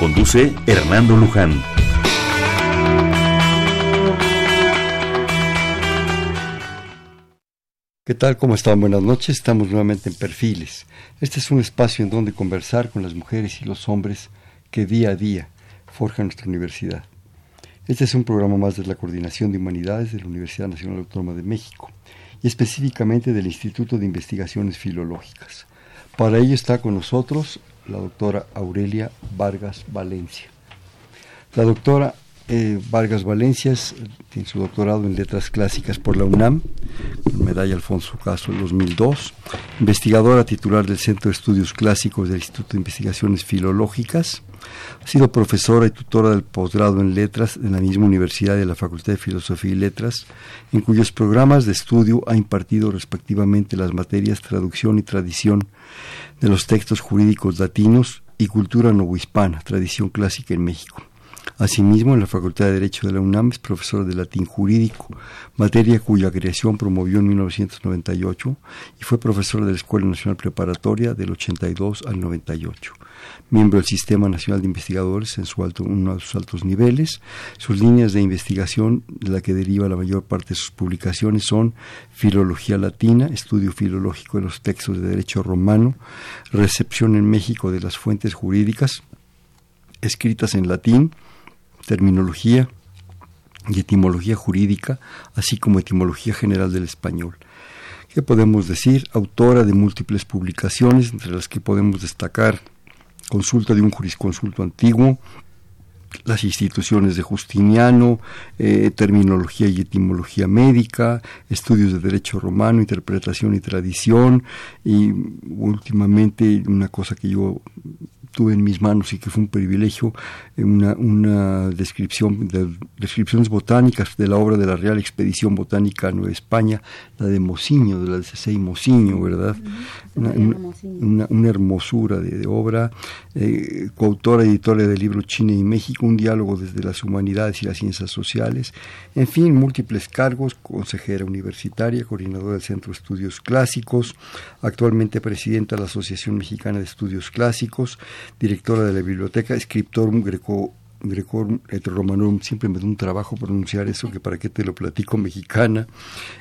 Conduce Hernando Luján. ¿Qué tal? ¿Cómo están? Buenas noches. Estamos nuevamente en Perfiles. Este es un espacio en donde conversar con las mujeres y los hombres que día a día forjan nuestra universidad. Este es un programa más de la Coordinación de Humanidades de la Universidad Nacional Autónoma de México y específicamente del Instituto de Investigaciones Filológicas. Para ello está con nosotros la doctora Aurelia Vargas Valencia. La doctora eh, Vargas Valencia tiene su doctorado en Letras Clásicas por la UNAM, con medalla Alfonso Caso en 2002, investigadora titular del Centro de Estudios Clásicos del Instituto de Investigaciones Filológicas, ha sido profesora y tutora del posgrado en Letras en la misma universidad de la Facultad de Filosofía y Letras, en cuyos programas de estudio ha impartido respectivamente las materias Traducción y Tradición de los textos jurídicos latinos y Cultura novohispana, tradición clásica en México. Asimismo, en la Facultad de Derecho de la UNAM es profesor de latín jurídico, materia cuya creación promovió en 1998 y fue profesor de la Escuela Nacional Preparatoria del 82 al 98. Miembro del Sistema Nacional de Investigadores en su alto, uno de sus altos niveles. Sus líneas de investigación, de la que deriva la mayor parte de sus publicaciones, son Filología Latina, Estudio Filológico de los Textos de Derecho Romano, Recepción en México de las Fuentes Jurídicas, escritas en latín, terminología y etimología jurídica, así como etimología general del español. ¿Qué podemos decir? Autora de múltiples publicaciones, entre las que podemos destacar Consulta de un jurisconsulto antiguo, las instituciones de Justiniano, eh, terminología y etimología médica, estudios de derecho romano, interpretación y tradición, y últimamente una cosa que yo tuve en mis manos y que fue un privilegio, eh, una, una descripción de descripciones botánicas de la obra de la Real Expedición Botánica a Nueva España, la de Mociño, de la de Cesey Mociño, ¿verdad? Una, una, hermosura de, obra, eh, coautora editora del libro China y México, un diálogo desde las humanidades y las ciencias sociales, en fin, múltiples cargos, consejera universitaria, coordinadora del Centro de Estudios Clásicos, actualmente presidenta de la Asociación Mexicana de Estudios Clásicos, directora de la biblioteca, escritor greco Greco Romanorum, siempre me da un trabajo pronunciar eso, que para qué te lo platico, mexicana.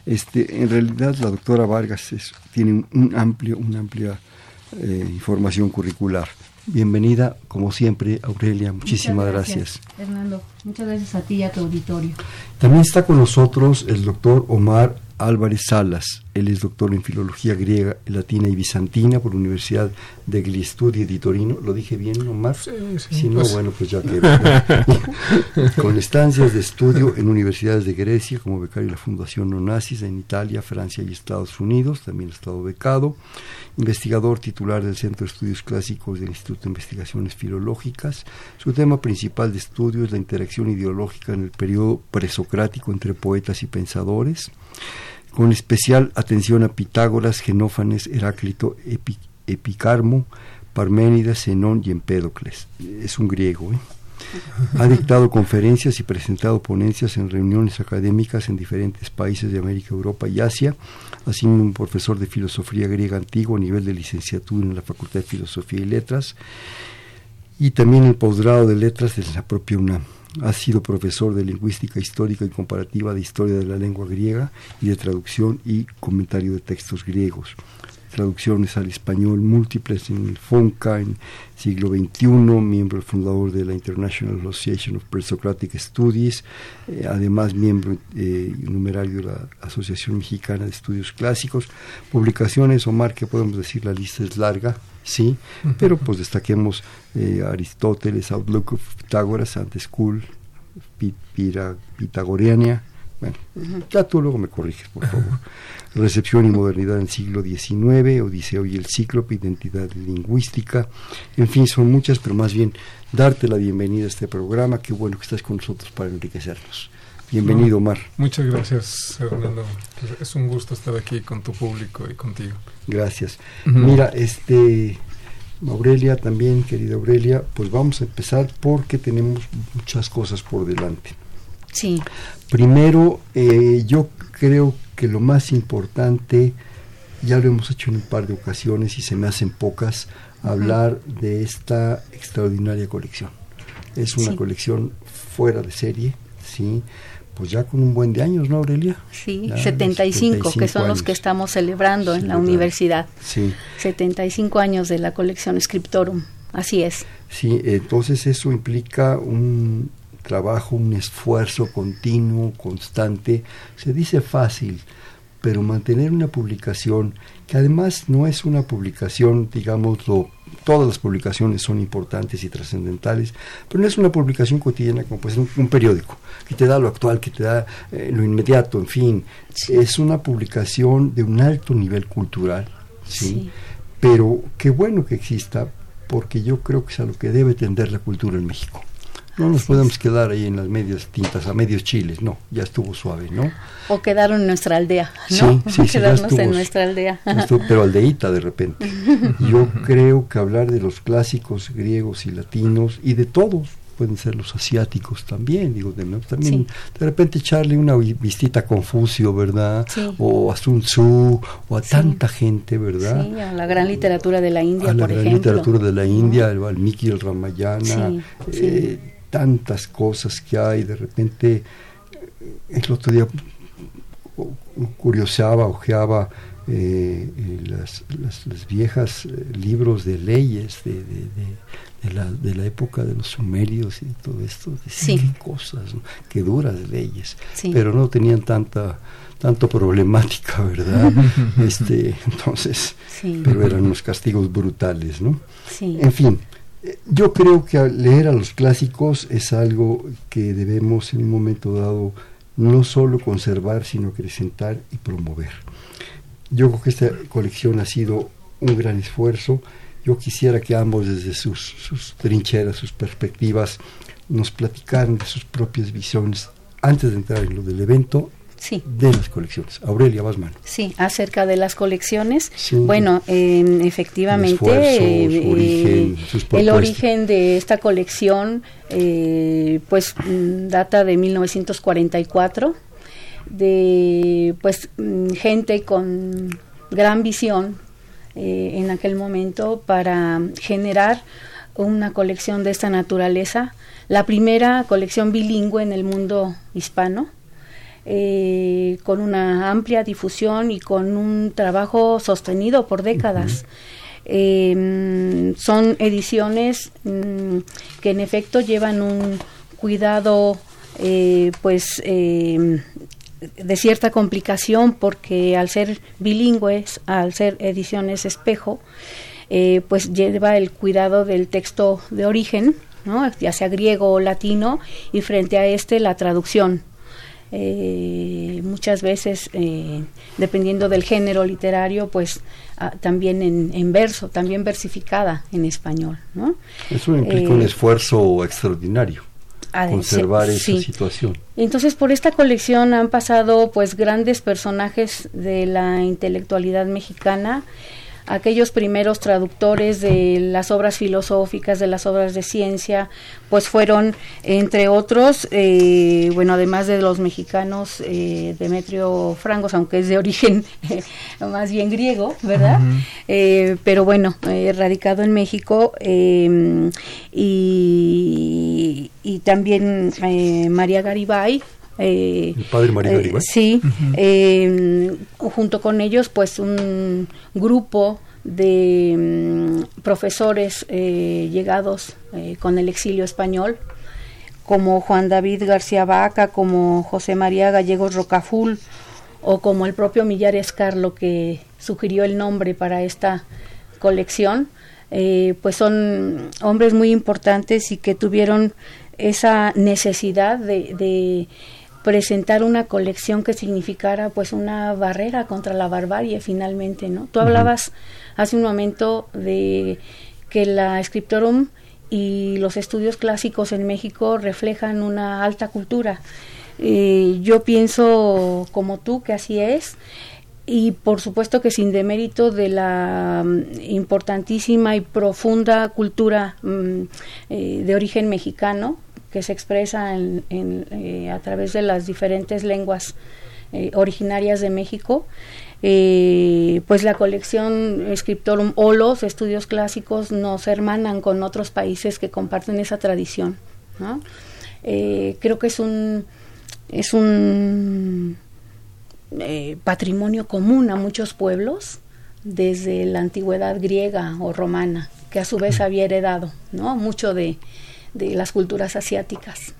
Este, en realidad la doctora Vargas tiene un, amplio, una amplia eh, información curricular. Bienvenida, como siempre, Aurelia. Muchísimas gracias, gracias. Hernando, muchas gracias a ti y a tu auditorio. También está con nosotros el doctor Omar Álvarez Salas. Él es doctor en Filología Griega, Latina y Bizantina por la Universidad de Gliestudi de Torino. ¿Lo dije bien, Omar? Sí, sí. Si no, pues. bueno, pues ya que... Con estancias de estudio en universidades de Grecia, como becario de la Fundación Onassis en Italia, Francia y Estados Unidos. También ha estado becado. Investigador titular del Centro de Estudios Clásicos del Instituto de Investigaciones Filológicas. Su tema principal de estudio es la interacción ideológica en el periodo presocrático entre poetas y pensadores con especial atención a Pitágoras, Genófanes, Heráclito, Epicarmo, Parménides, Zenón y Empédocles. Es un griego. ¿eh? Ha dictado conferencias y presentado ponencias en reuniones académicas en diferentes países de América, Europa y Asia, así como un profesor de filosofía griega antigua a nivel de licenciatura en la Facultad de Filosofía y Letras, y también el posgrado de Letras de la propia UNAM. Ha sido profesor de lingüística histórica y comparativa de historia de la lengua griega y de traducción y comentario de textos griegos. Traducciones al español múltiples en el FONCA en siglo XXI, miembro fundador de la International Association of Presocratic Studies, eh, además miembro eh, numerario de la Asociación Mexicana de Estudios Clásicos. Publicaciones, Omar, que podemos decir, la lista es larga, sí, pero pues destaquemos eh, Aristóteles, Outlook of Pitágoras, Ante School, Pitagoriana, Bueno, ya tú luego me corriges, por favor. Recepción y modernidad en el siglo XIX, Odiseo y el Cíclope, identidad lingüística. En fin, son muchas, pero más bien darte la bienvenida a este programa. Qué bueno que estás con nosotros para enriquecernos. Bienvenido, Omar. Muchas gracias, Fernando. Es un gusto estar aquí con tu público y contigo. Gracias. Mira, este Aurelia también, querida Aurelia, pues vamos a empezar porque tenemos muchas cosas por delante. Sí. Primero, eh, yo creo que lo más importante, ya lo hemos hecho en un par de ocasiones y se me hacen pocas, hablar de esta extraordinaria colección. Es una colección fuera de serie, ¿sí? Pues ya con un buen de años, ¿no, Aurelia? Sí, 75, que son los que estamos celebrando en la universidad. Sí. 75 años de la colección Scriptorum, así es. Sí, entonces eso implica un trabajo, un esfuerzo continuo, constante. Se dice fácil, pero mantener una publicación, que además no es una publicación, digámoslo, todas las publicaciones son importantes y trascendentales, pero no es una publicación cotidiana como pues un, un periódico, que te da lo actual, que te da eh, lo inmediato, en fin, es una publicación de un alto nivel cultural, ¿sí? Sí. Pero qué bueno que exista, porque yo creo que es a lo que debe tender la cultura en México. No nos podemos quedar ahí en las medias tintas, a medios chiles, no, ya estuvo suave, ¿no? O quedaron en nuestra aldea, ¿no? Sí, sí, Quedarnos estuvo- en nuestra aldea. Estuvo- pero aldeíta de repente. Yo creo que hablar de los clásicos griegos y latinos y de todos, pueden ser los asiáticos también, digo, de, ¿no? también Sí. de repente echarle una vi- vistita a Confucio, ¿verdad? Sí. O a Sun Tzu, o a tanta gente, ¿verdad? Sí, a la gran literatura de la India, a la por gran ejemplo. literatura de la India, el Valmiki, el Ramayana, Sí, sí. eh, tantas cosas que hay, de repente, el otro día cu- curioseaba, ojeaba eh, eh, las, las, las viejas eh, libros de leyes de, de, de- de la, de la época de los sumerios y todo esto, decía, Sí. qué cosas, ¿no? qué duras leyes, Sí. pero no tenían tanta tanto problemática, ¿verdad? este, entonces, Sí. pero eran unos castigos brutales, ¿no? En fin, yo creo que leer a los clásicos es algo que debemos en un momento dado no solo conservar, sino acrecentar y promover. Yo creo que esta colección ha sido un gran esfuerzo. Yo quisiera que ambos desde sus, sus trincheras, sus perspectivas, nos platicaran de sus propias visiones antes de entrar en lo del evento Sí. de las colecciones. Aurelia Basman. Sí, acerca de las colecciones. Sí. Bueno, eh, efectivamente, El esfuerzo, eh, su origen, eh, sus el origen de esta colección, eh, pues mm, data de 1944, de pues mm, gente con gran visión eh, en aquel momento para generar una colección de esta naturaleza, la primera colección bilingüe en el mundo hispano eh, con una amplia difusión y con un trabajo sostenido por décadas. Eh, mm, son ediciones mm, que en efecto llevan un cuidado eh, pues eh, de cierta complicación porque al ser bilingües, al ser ediciones espejo, eh, pues lleva el cuidado del texto de origen, ¿no? ya sea griego o latino, y frente a este la traducción. Eh, muchas veces, eh, dependiendo del género literario, pues ah, también en, en verso, también versificada en español. ¿no? Eso implica Eh, un esfuerzo extraordinario, conservar esa sí. situación. Entonces, por esta colección han pasado pues grandes personajes de la intelectualidad mexicana, aquellos primeros traductores de las obras filosóficas, de las obras de ciencia, pues fueron, entre otros, eh, bueno, además de los mexicanos, eh, Demetrio Frangos, aunque es de origen eh, más bien griego, ¿verdad? Eh, pero bueno, eh, radicado en México, eh, y, y también eh, María Garibay, eh, El padre María eh, sí, eh, junto con ellos, pues un grupo de mm, profesores eh, llegados eh, con el exilio español, como Juan David García Vaca, como José María Gallegos Rocaful, o como el propio Millares Carlo que sugirió el nombre para esta colección, eh, pues son hombres muy importantes y que tuvieron esa necesidad de, de presentar una colección que significara pues una barrera contra la barbarie finalmente, ¿no? Tú hablabas hace un momento de que la Scriptorum y los estudios clásicos en México reflejan una alta cultura. Eh, yo pienso como tú que así es y por supuesto que sin demérito de la mm, importantísima y profunda cultura mm, eh, de origen mexicano que se expresa en, eh, a través de las diferentes lenguas originarias de México eh, pues la colección Scriptorum o los estudios clásicos nos hermanan con otros países que comparten esa tradición. Eh, creo que es un, es un eh, patrimonio común a muchos pueblos desde la antigüedad griega o romana, que a su vez había heredado ¿no? mucho de, de las culturas asiáticas,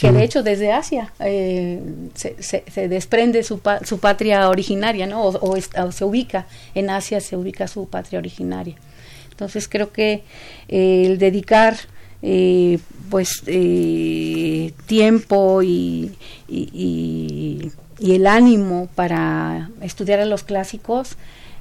que de hecho desde Asia eh, se, se, desprende su, su, patria originaria, ¿no? O, se ubica en Asia, se ubica su patria originaria. Entonces creo que eh, el dedicar eh, pues tiempo y, y, y el ánimo para estudiar a los clásicos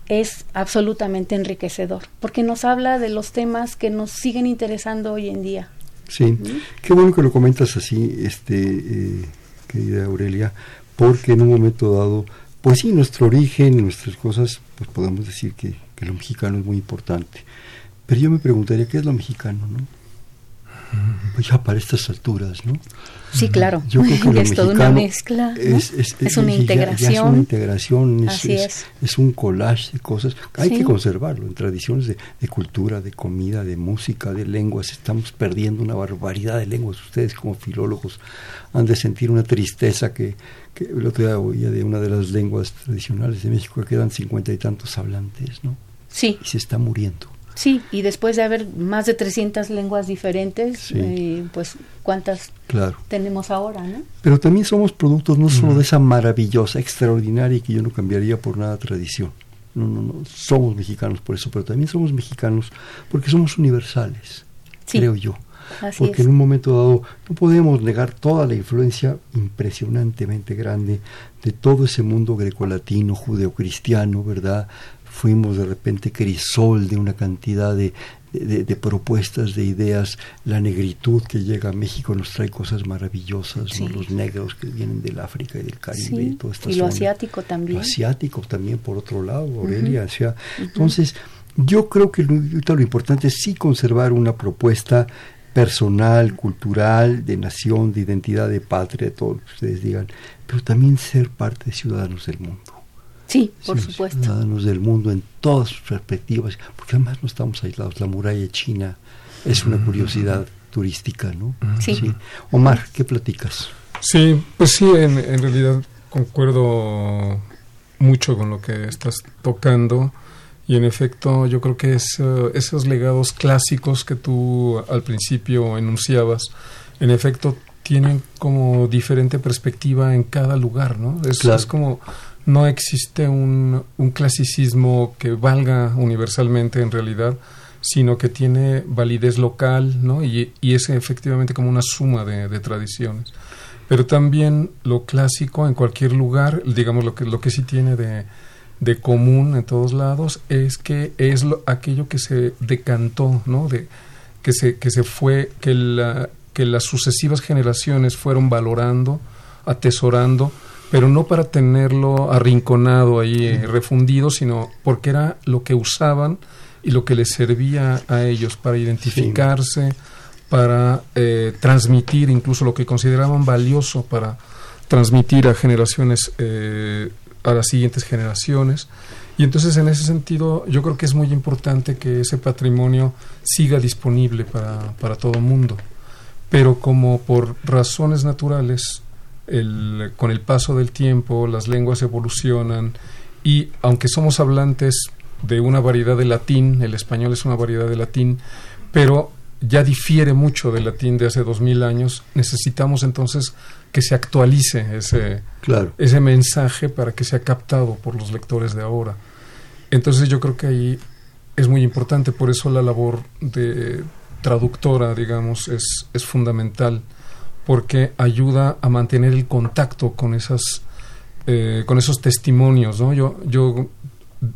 es absolutamente enriquecedor, porque nos habla de los temas que nos siguen interesando hoy en día. Sí, qué bueno que lo comentas así, este, eh, querida Aurelia, porque en un momento dado, pues sí, nuestro origen, nuestras cosas, pues podemos decir que, que lo mexicano es muy importante. Pero yo me preguntaría, ¿qué es lo mexicano, no? Ya para estas alturas, ¿no? Sí, claro. Yo creo que es toda una mezcla. Es, una integración. es una integración, es, un collage de cosas. Hay que conservarlo en tradiciones de, cultura, de comida, de música, de lenguas. Estamos perdiendo una barbaridad de lenguas. Ustedes como filólogos han de sentir una tristeza que, que el otro día oía de una de las lenguas tradicionales de México que quedan cincuenta y tantos hablantes, ¿no? Sí. Y se está muriendo. Sí, y después de haber más de 300 lenguas diferentes, eh, pues cuántas tenemos ahora, ¿no? Pero también somos productos no solo de esa maravillosa, extraordinaria y que yo no cambiaría por nada tradición. No, no, no, somos mexicanos por eso, pero también somos mexicanos porque somos universales, creo yo. porque en un momento dado no podemos negar toda la influencia impresionantemente grande de todo ese mundo grecolatino, judeocristiano, ¿verdad? Fuimos de repente crisol de una cantidad de, de, propuestas, de ideas. La negritud que llega a México nos trae cosas maravillosas, los negros que vienen del África y del Caribe. Y, toda esta y lo asiático también. Lo asiático también, por otro lado, Aurelia. Entonces, yo creo que lo, lo importante es sí conservar una propuesta personal, cultural, de nación, de identidad, de patria, todo lo que ustedes digan, pero también ser parte de ciudadanos del mundo. Sí, por supuesto. Ciudadanos del mundo en todas sus perspectivas, porque además no estamos aislados. La muralla china es una curiosidad turística, ¿no? Sí. Omar, ¿qué platicas? Sí, pues sí, en, realidad concuerdo mucho con lo que estás tocando y en efecto yo creo que es, eh, esos legados clásicos que tú al principio enunciabas, en efecto tienen como diferente perspectiva en cada lugar, ¿no? Es, es como no existe un, un, clasicismo que valga universalmente en realidad, sino que tiene validez local, ¿no? Y, es efectivamente como una suma de, tradiciones. Pero también lo clásico en cualquier lugar, digamos lo que, lo que sí tiene de, de común en todos lados, es que es lo, aquello que se decantó, ¿no? De, que se, que se fue, que, la, que las sucesivas generaciones fueron valorando, atesorando, pero no para tenerlo arrinconado ahí, eh, refundido, sino porque era lo que usaban y lo que les servía a ellos para identificarse, para eh, transmitir incluso lo que consideraban valioso para transmitir a generaciones, eh, a las siguientes generaciones. Y entonces en ese sentido yo creo que es muy importante que ese patrimonio siga disponible para, para todo el mundo. Pero como por razones naturales el, con el paso del tiempo las lenguas evolucionan y aunque somos hablantes de una variedad de latín, el español es una variedad de latín, pero ya difiere mucho del latín de hace dos mil años, necesitamos entonces que se actualice ese, ese mensaje para que sea captado por los lectores de ahora. Entonces yo creo que ahí es muy importante, por eso la labor de traductora, digamos, es, es fundamental porque ayuda a mantener el contacto con esas eh, con esos testimonios, ¿no? Yo, yo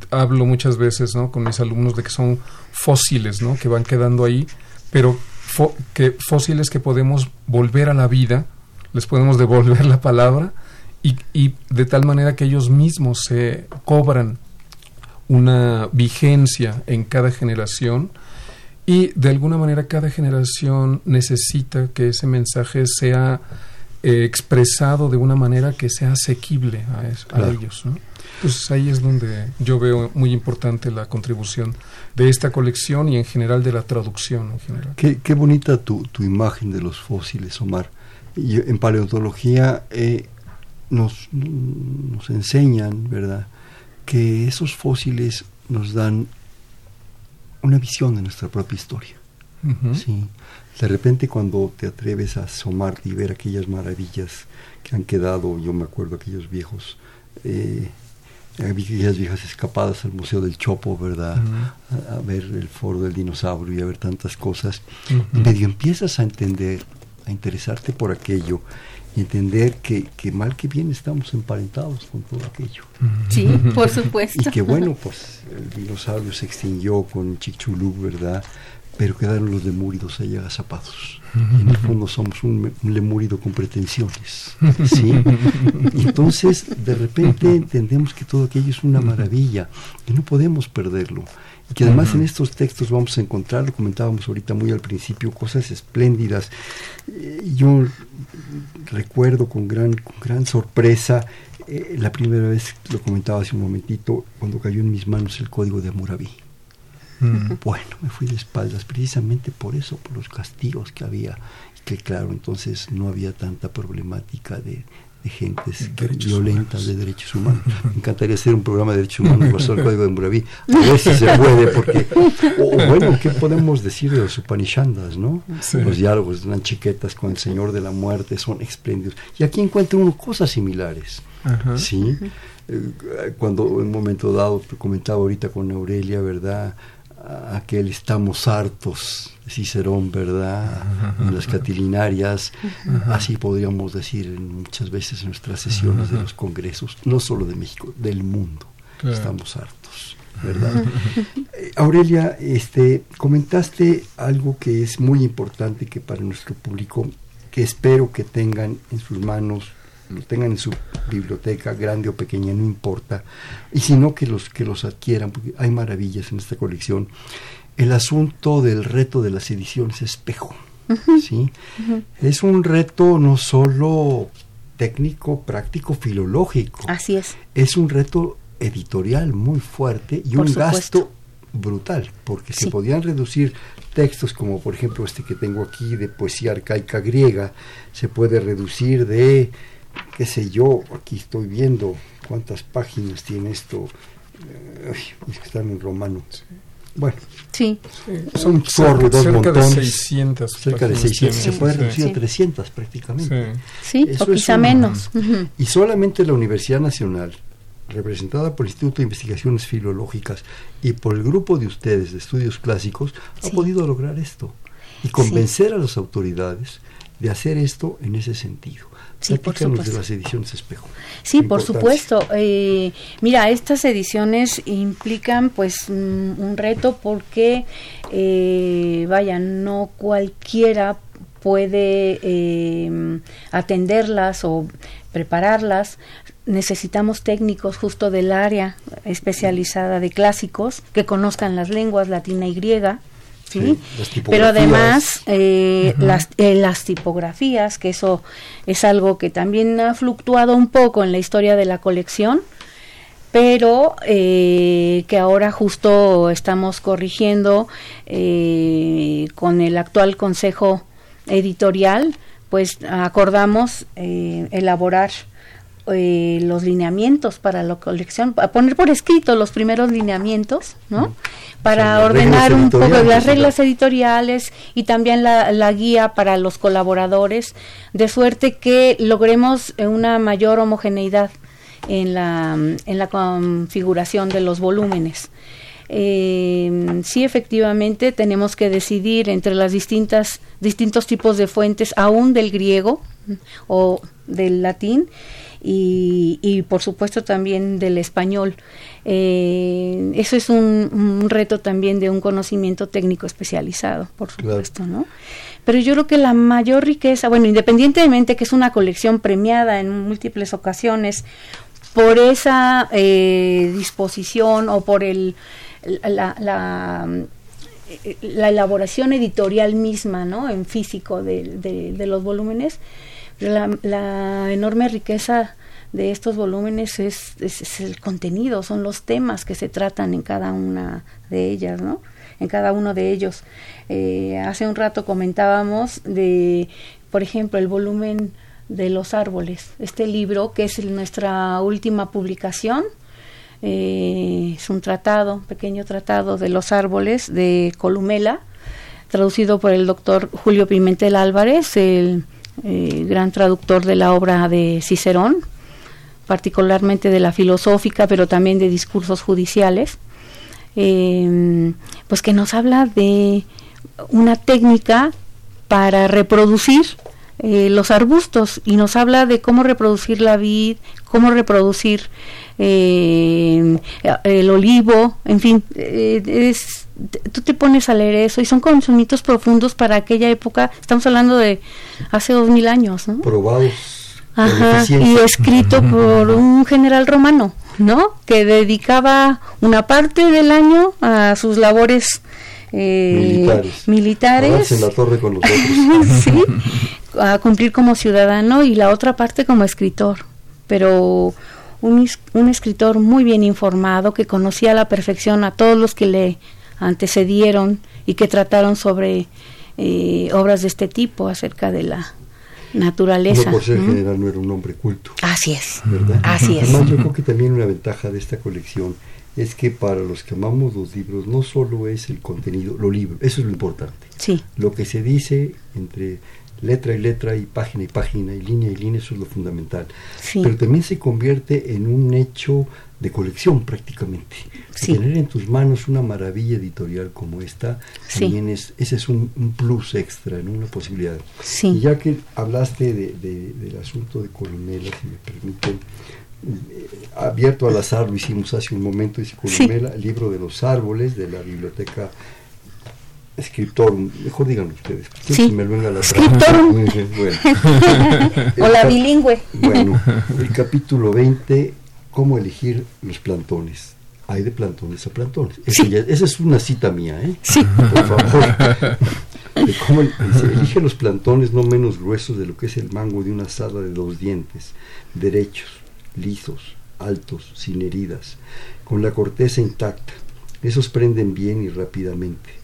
hablo muchas veces, ¿no? Con mis alumnos de que son fósiles, ¿no? Que van quedando ahí, pero que fósiles que podemos volver a la vida, les podemos devolver la palabra y, y de tal manera que ellos mismos se cobran una vigencia en cada generación y de alguna manera cada generación necesita que ese mensaje sea eh, expresado de una manera que sea asequible a, ellos. ¿no? Entonces ahí es donde yo veo muy importante la contribución de esta colección y en general de la traducción en general. Qué, bonita tu, tu, imagen de los fósiles, Omar. Y en paleontología eh, nos, nos enseñan, ¿verdad?, que esos fósiles nos dan una visión de nuestra propia historia. ¿sí? De repente cuando te atreves a asomarte y ver aquellas maravillas que han quedado, yo me acuerdo aquellos viejos, eh, aquellas viejas escapadas al Museo del Chopo, ¿verdad? a, ver el foro del dinosaurio y a ver tantas cosas, y medio empiezas a entender, a interesarte por aquello y entender que, que, mal que bien estamos emparentados con todo aquello. Sí, por supuesto. y que bueno, pues el dinosaurio se extinguió con Chicxulub, ¿verdad? pero quedaron los lemúridos ahí agazapados. en el fondo somos un, lemúrido con pretensiones. ¿sí? entonces, de repente entendemos que todo aquello es una maravilla y no podemos perderlo. Y que además en estos textos vamos a encontrar, lo comentábamos ahorita muy al principio, cosas espléndidas. Eh, yo recuerdo con gran, con gran sorpresa eh, la primera vez, lo comentaba hace un momentito, cuando cayó en mis manos el código de Hammurabi. Bueno, me fui de espaldas precisamente por eso, por los castigos que había. Que claro, entonces no había tanta problemática de, de gentes violentas de derechos humanos. Me encantaría hacer un programa de derechos humanos basado el código de Muraví. A ver si se puede, porque, o, bueno, ¿qué podemos decir de los Upanishandas, no? Los diálogos de unas chiquetas con el Señor de la Muerte son espléndidos. Y aquí encuentra uno cosas similares, ¿sí? Eh, cuando en un momento dado, comentaba ahorita con Aurelia, ¿verdad?, aquel estamos hartos de Cicerón, ¿verdad? En las catilinarias, así podríamos decir muchas veces en nuestras sesiones de los congresos, no solo de México, del mundo. Estamos hartos, ¿verdad? Eh, Aurelia, este, comentaste algo que es muy importante que para nuestro público, que espero que tengan en sus manos lo tengan en su biblioteca, grande o pequeña, no importa, y sino que los que los adquieran, porque hay maravillas en esta colección. El asunto del reto de las ediciones espejo, ¿sí? Es un reto no solo técnico, práctico, filológico. Así es. Es un reto editorial muy fuerte y un gasto brutal, porque se podían reducir textos como por ejemplo este que tengo aquí de poesía arcaica griega, se puede reducir de qué sé yo, aquí estoy viendo cuántas páginas tiene esto, eh, es que están en romano. Bueno, sí. son un chorro, dos cerca de 600. Cerca de 600, se puede reducir a 300 prácticamente. Sí, o quizá menos. Y solamente la Universidad Nacional, representada por el Instituto de Investigaciones Filológicas y por el grupo de ustedes de estudios clásicos, ha podido lograr esto y convencer a las autoridades de hacer esto en ese sentido. Sí, por supuesto. de las ediciones espejo. Sí, por supuesto. Eh, mira, estas ediciones implican pues un, reto porque, eh, vaya, no cualquiera puede eh, atenderlas o prepararlas. Necesitamos técnicos justo del área especializada de clásicos que conozcan las lenguas latina y griega pero además eh, las, eh, las tipografías, que eso es algo que también ha fluctuado un poco en la historia de la colección, pero eh, que ahora justo estamos corrigiendo con el actual consejo editorial, pues acordamos elaborar eh, los lineamientos para la colección, a poner por escrito los primeros lineamientos, ¿no? Para ordenar un poco las reglas editoriales y también la, la, guía para los colaboradores, de suerte que logremos eh, una mayor homogeneidad en la, en la configuración de los volúmenes. eh, sí efectivamente tenemos que decidir entre las distintas distintos tipos de fuentes aún del griego o del latín y, por supuesto también del español. Eh, eso es un, reto también de un conocimiento técnico especializado, por supuesto, ¿no? Pero yo creo que la mayor riqueza, bueno, independientemente que es una colección premiada en múltiples ocasiones, por esa eh, disposición o por el, la, la, elaboración editorial misma, ¿no? En físico de, de los volúmenes, la, enorme riqueza de estos volúmenes es, el contenido, son los temas que se tratan en cada una de ellas, ¿no? En cada uno de ellos. Eh, hace un rato comentábamos de, por ejemplo, el volumen de los árboles, este libro que es nuestra última publicación, eh, es un tratado, pequeño tratado de los árboles de Columela, traducido por el doctor Julio Pimentel Álvarez, el eh, gran traductor de la obra de Cicerón, particularmente de la filosófica, pero también de discursos judiciales, eh, pues que nos habla de una técnica para reproducir eh, los arbustos y nos habla de cómo reproducir la vid, cómo reproducir el olivo, en fin, es tú te pones a leer eso y son conocimientos profundos para aquella época, estamos hablando de hace dos mil años, ¿no? Probados. y escrito por un general romano, ¿no? Que dedicaba una parte del año a sus labores eh, militares. en la torre con los sí, a cumplir como ciudadano y la otra parte como escritor. Pero un, un escritor muy bien informado que conocía a la perfección a todos los que le antecedieron y que trataron sobre eh, obras de este tipo acerca de la naturaleza. No por ser general no era un hombre culto. Así es. ¿verdad? Así es. Además, yo creo que también una ventaja de esta colección es que para los que amamos los libros no solo es el contenido, lo libro, eso es lo importante. Sí. Lo que se dice entre letra y letra y página y página y línea y línea, eso es lo fundamental. Sí. Pero también se convierte en un hecho de colección prácticamente. Tener en tus manos una maravilla editorial como esta, también es, ese es un, plus extra, en una posibilidad. Y ya que hablaste de, del asunto de Columela, si me permiten, eh, abierto al azar lo hicimos hace un momento, dice Columela, el libro de los árboles de la biblioteca escritor, mejor díganlo ustedes, sí. me venga la o la bilingüe. Bueno, el capítulo 20 cómo elegir los plantones. Hay de plantones a plantones. esa es una cita mía, ¿eh? Sí. Por favor. cómo elige los plantones no menos gruesos de lo que es el mango de una asada de dos dientes, derechos, lisos, altos, sin heridas, con la corteza intacta. Esos prenden bien y rápidamente.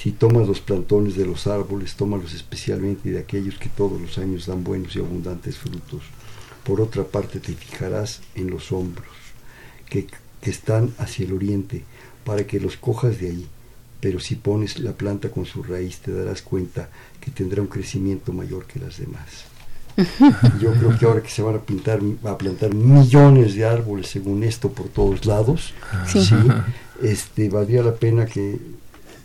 Si tomas los plantones de los árboles, tómalos especialmente de aquellos que todos los años dan buenos y abundantes frutos por otra parte te fijarás en los hombros que, están hacia el oriente para que los cojas de ahí. Pero si pones la planta con su raíz te darás cuenta que tendrá un crecimiento mayor que las demás. Yo creo que ahora que se van a pintar, a plantar millones de árboles según esto por todos lados, sí. este valdría la pena que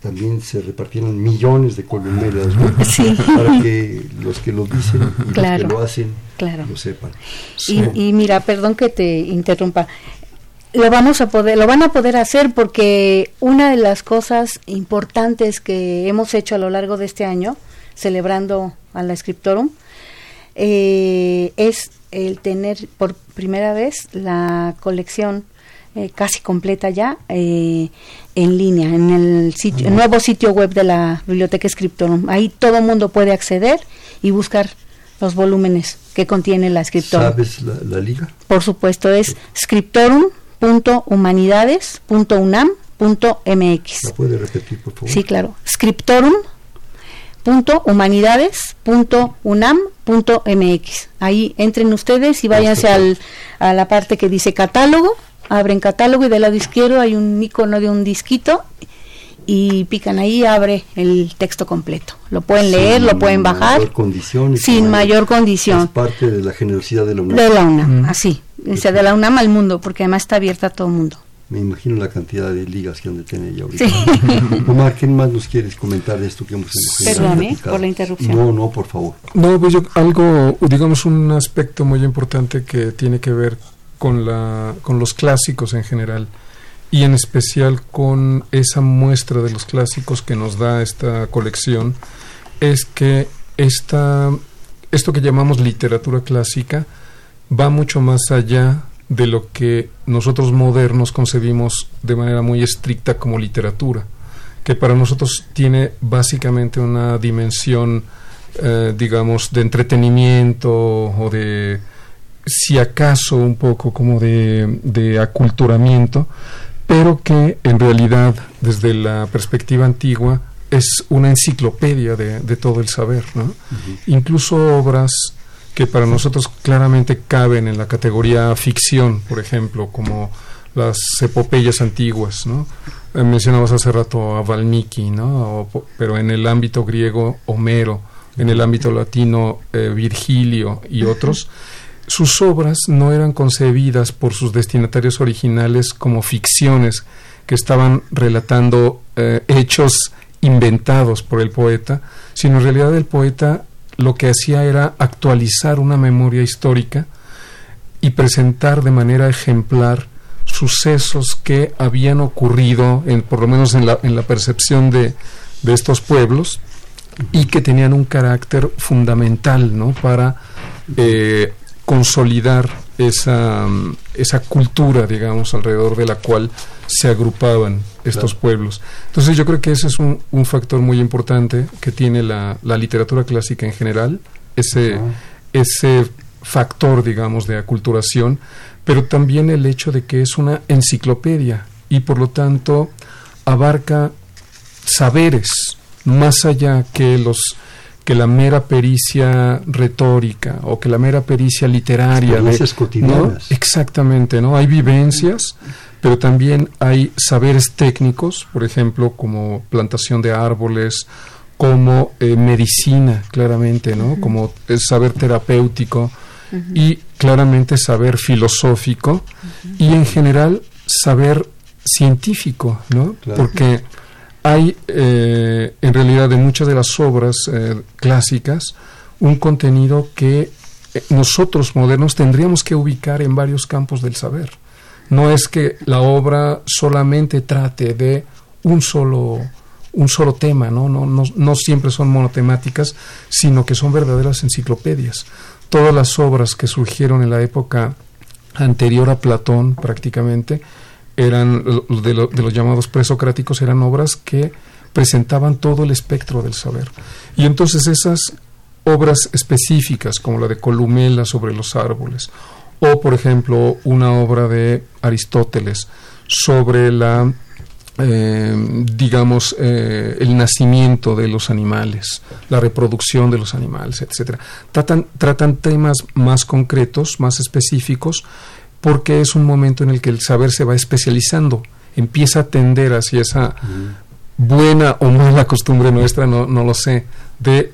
también se repartieran millones de columelas para que los que lo dicen y los que lo hacen lo sepan. Y, mira, perdón que te interrumpa. Lo vamos a poder, lo van a poder hacer porque una de las cosas importantes que hemos hecho a lo largo de este año, celebrando a la Scriptorum, eh, es el tener por primera vez la colección eh, casi completa ya eh, en línea, en el, sitio, nuevo sitio web de la Biblioteca Scriptorum. Ahí todo el mundo puede acceder y buscar los volúmenes que contiene la Scriptorum. ¿Sabes la, liga? Por supuesto, es scriptorum.humanidades.unam.mx. ¿La puede repetir, por favor? Sí, claro. Scriptorum.humanidades.unam.mx. Ahí entren ustedes y váyanse al, a la parte que dice catálogo abren catálogo y del lado izquierdo hay un icono de un disquito y pican ahí abre el texto completo. Lo pueden leer, lo pueden bajar. sin mayor condición. Es parte de la generosidad de la UNAM. De la UNAM, así. O sea, de la UNAM al mundo, porque además está abierta a todo el mundo. Me imagino la cantidad de ligas que han de tener ya ahorita. Omar, ¿qué más nos quieres comentar de esto que hemos Perdón, por la interrupción. No, no, por favor. No, pues yo, algo, digamos, un aspecto muy importante que tiene que ver con, la, con los clásicos en general y en especial con esa muestra de los clásicos que nos da esta colección es que esta, esto que llamamos literatura clásica va mucho más allá de lo que nosotros modernos concebimos de manera muy estricta como literatura, que para nosotros tiene básicamente una dimensión, eh, digamos, de entretenimiento o de, si acaso, un poco como de, de aculturamiento, pero que en realidad, desde la perspectiva antigua, es una enciclopedia de, todo el saber, ¿no? Incluso obras que para nosotros claramente caben en la categoría ficción, por ejemplo, como las epopeyas antiguas, ¿no? Eh, mencionabas hace rato a Valmiki, ¿no? pero en el ámbito griego, Homero, en el ámbito latino, eh, Virgilio y otros, sus obras no eran concebidas por sus destinatarios originales como ficciones que estaban relatando eh, hechos inventados por el poeta, sino en realidad el poeta lo que hacía era actualizar una memoria histórica y presentar de manera ejemplar sucesos que habían ocurrido, en, por lo menos en la, en la percepción de, de estos pueblos, y que tenían un carácter fundamental ¿no? para eh, consolidar esa, esa cultura, digamos, alrededor de la cual se agrupaban estos pueblos. Entonces yo creo que ese es un, un factor muy importante que tiene la, la, literatura clásica en general, ese, ese factor, digamos, de aculturación, pero también el hecho de que es una enciclopedia y por lo tanto abarca saberes más allá que los que la mera pericia retórica o que la mera pericia literaria. cotidianas. Exactamente, ¿no? Hay vivencias, pero también hay saberes técnicos, por ejemplo, como plantación de árboles, como eh, medicina, claramente, ¿no? Como saber terapéutico y claramente saber filosófico y en general saber científico, ¿no? Porque hay eh, en realidad de muchas de las obras eh, clásicas un contenido que eh, nosotros modernos tendríamos que ubicar en varios campos del saber. No es que la obra solamente trate de un solo un solo tema, ¿no? No, no, no siempre son monotemáticas, sino que son verdaderas enciclopedias. Todas las obras que surgieron en la época anterior a Platón prácticamente eran de, los llamados presocráticos eran obras que presentaban todo el espectro del saber. Y entonces esas obras específicas, como la de Columela sobre los árboles, o por ejemplo una obra de Aristóteles sobre la, eh, digamos, eh, el nacimiento de los animales, la reproducción de los animales, etcétera. Tratan, tratan temas más concretos, más específicos, porque es un momento en el que el saber se va especializando, empieza a tender hacia esa buena o mala costumbre nuestra, no, no lo sé, de,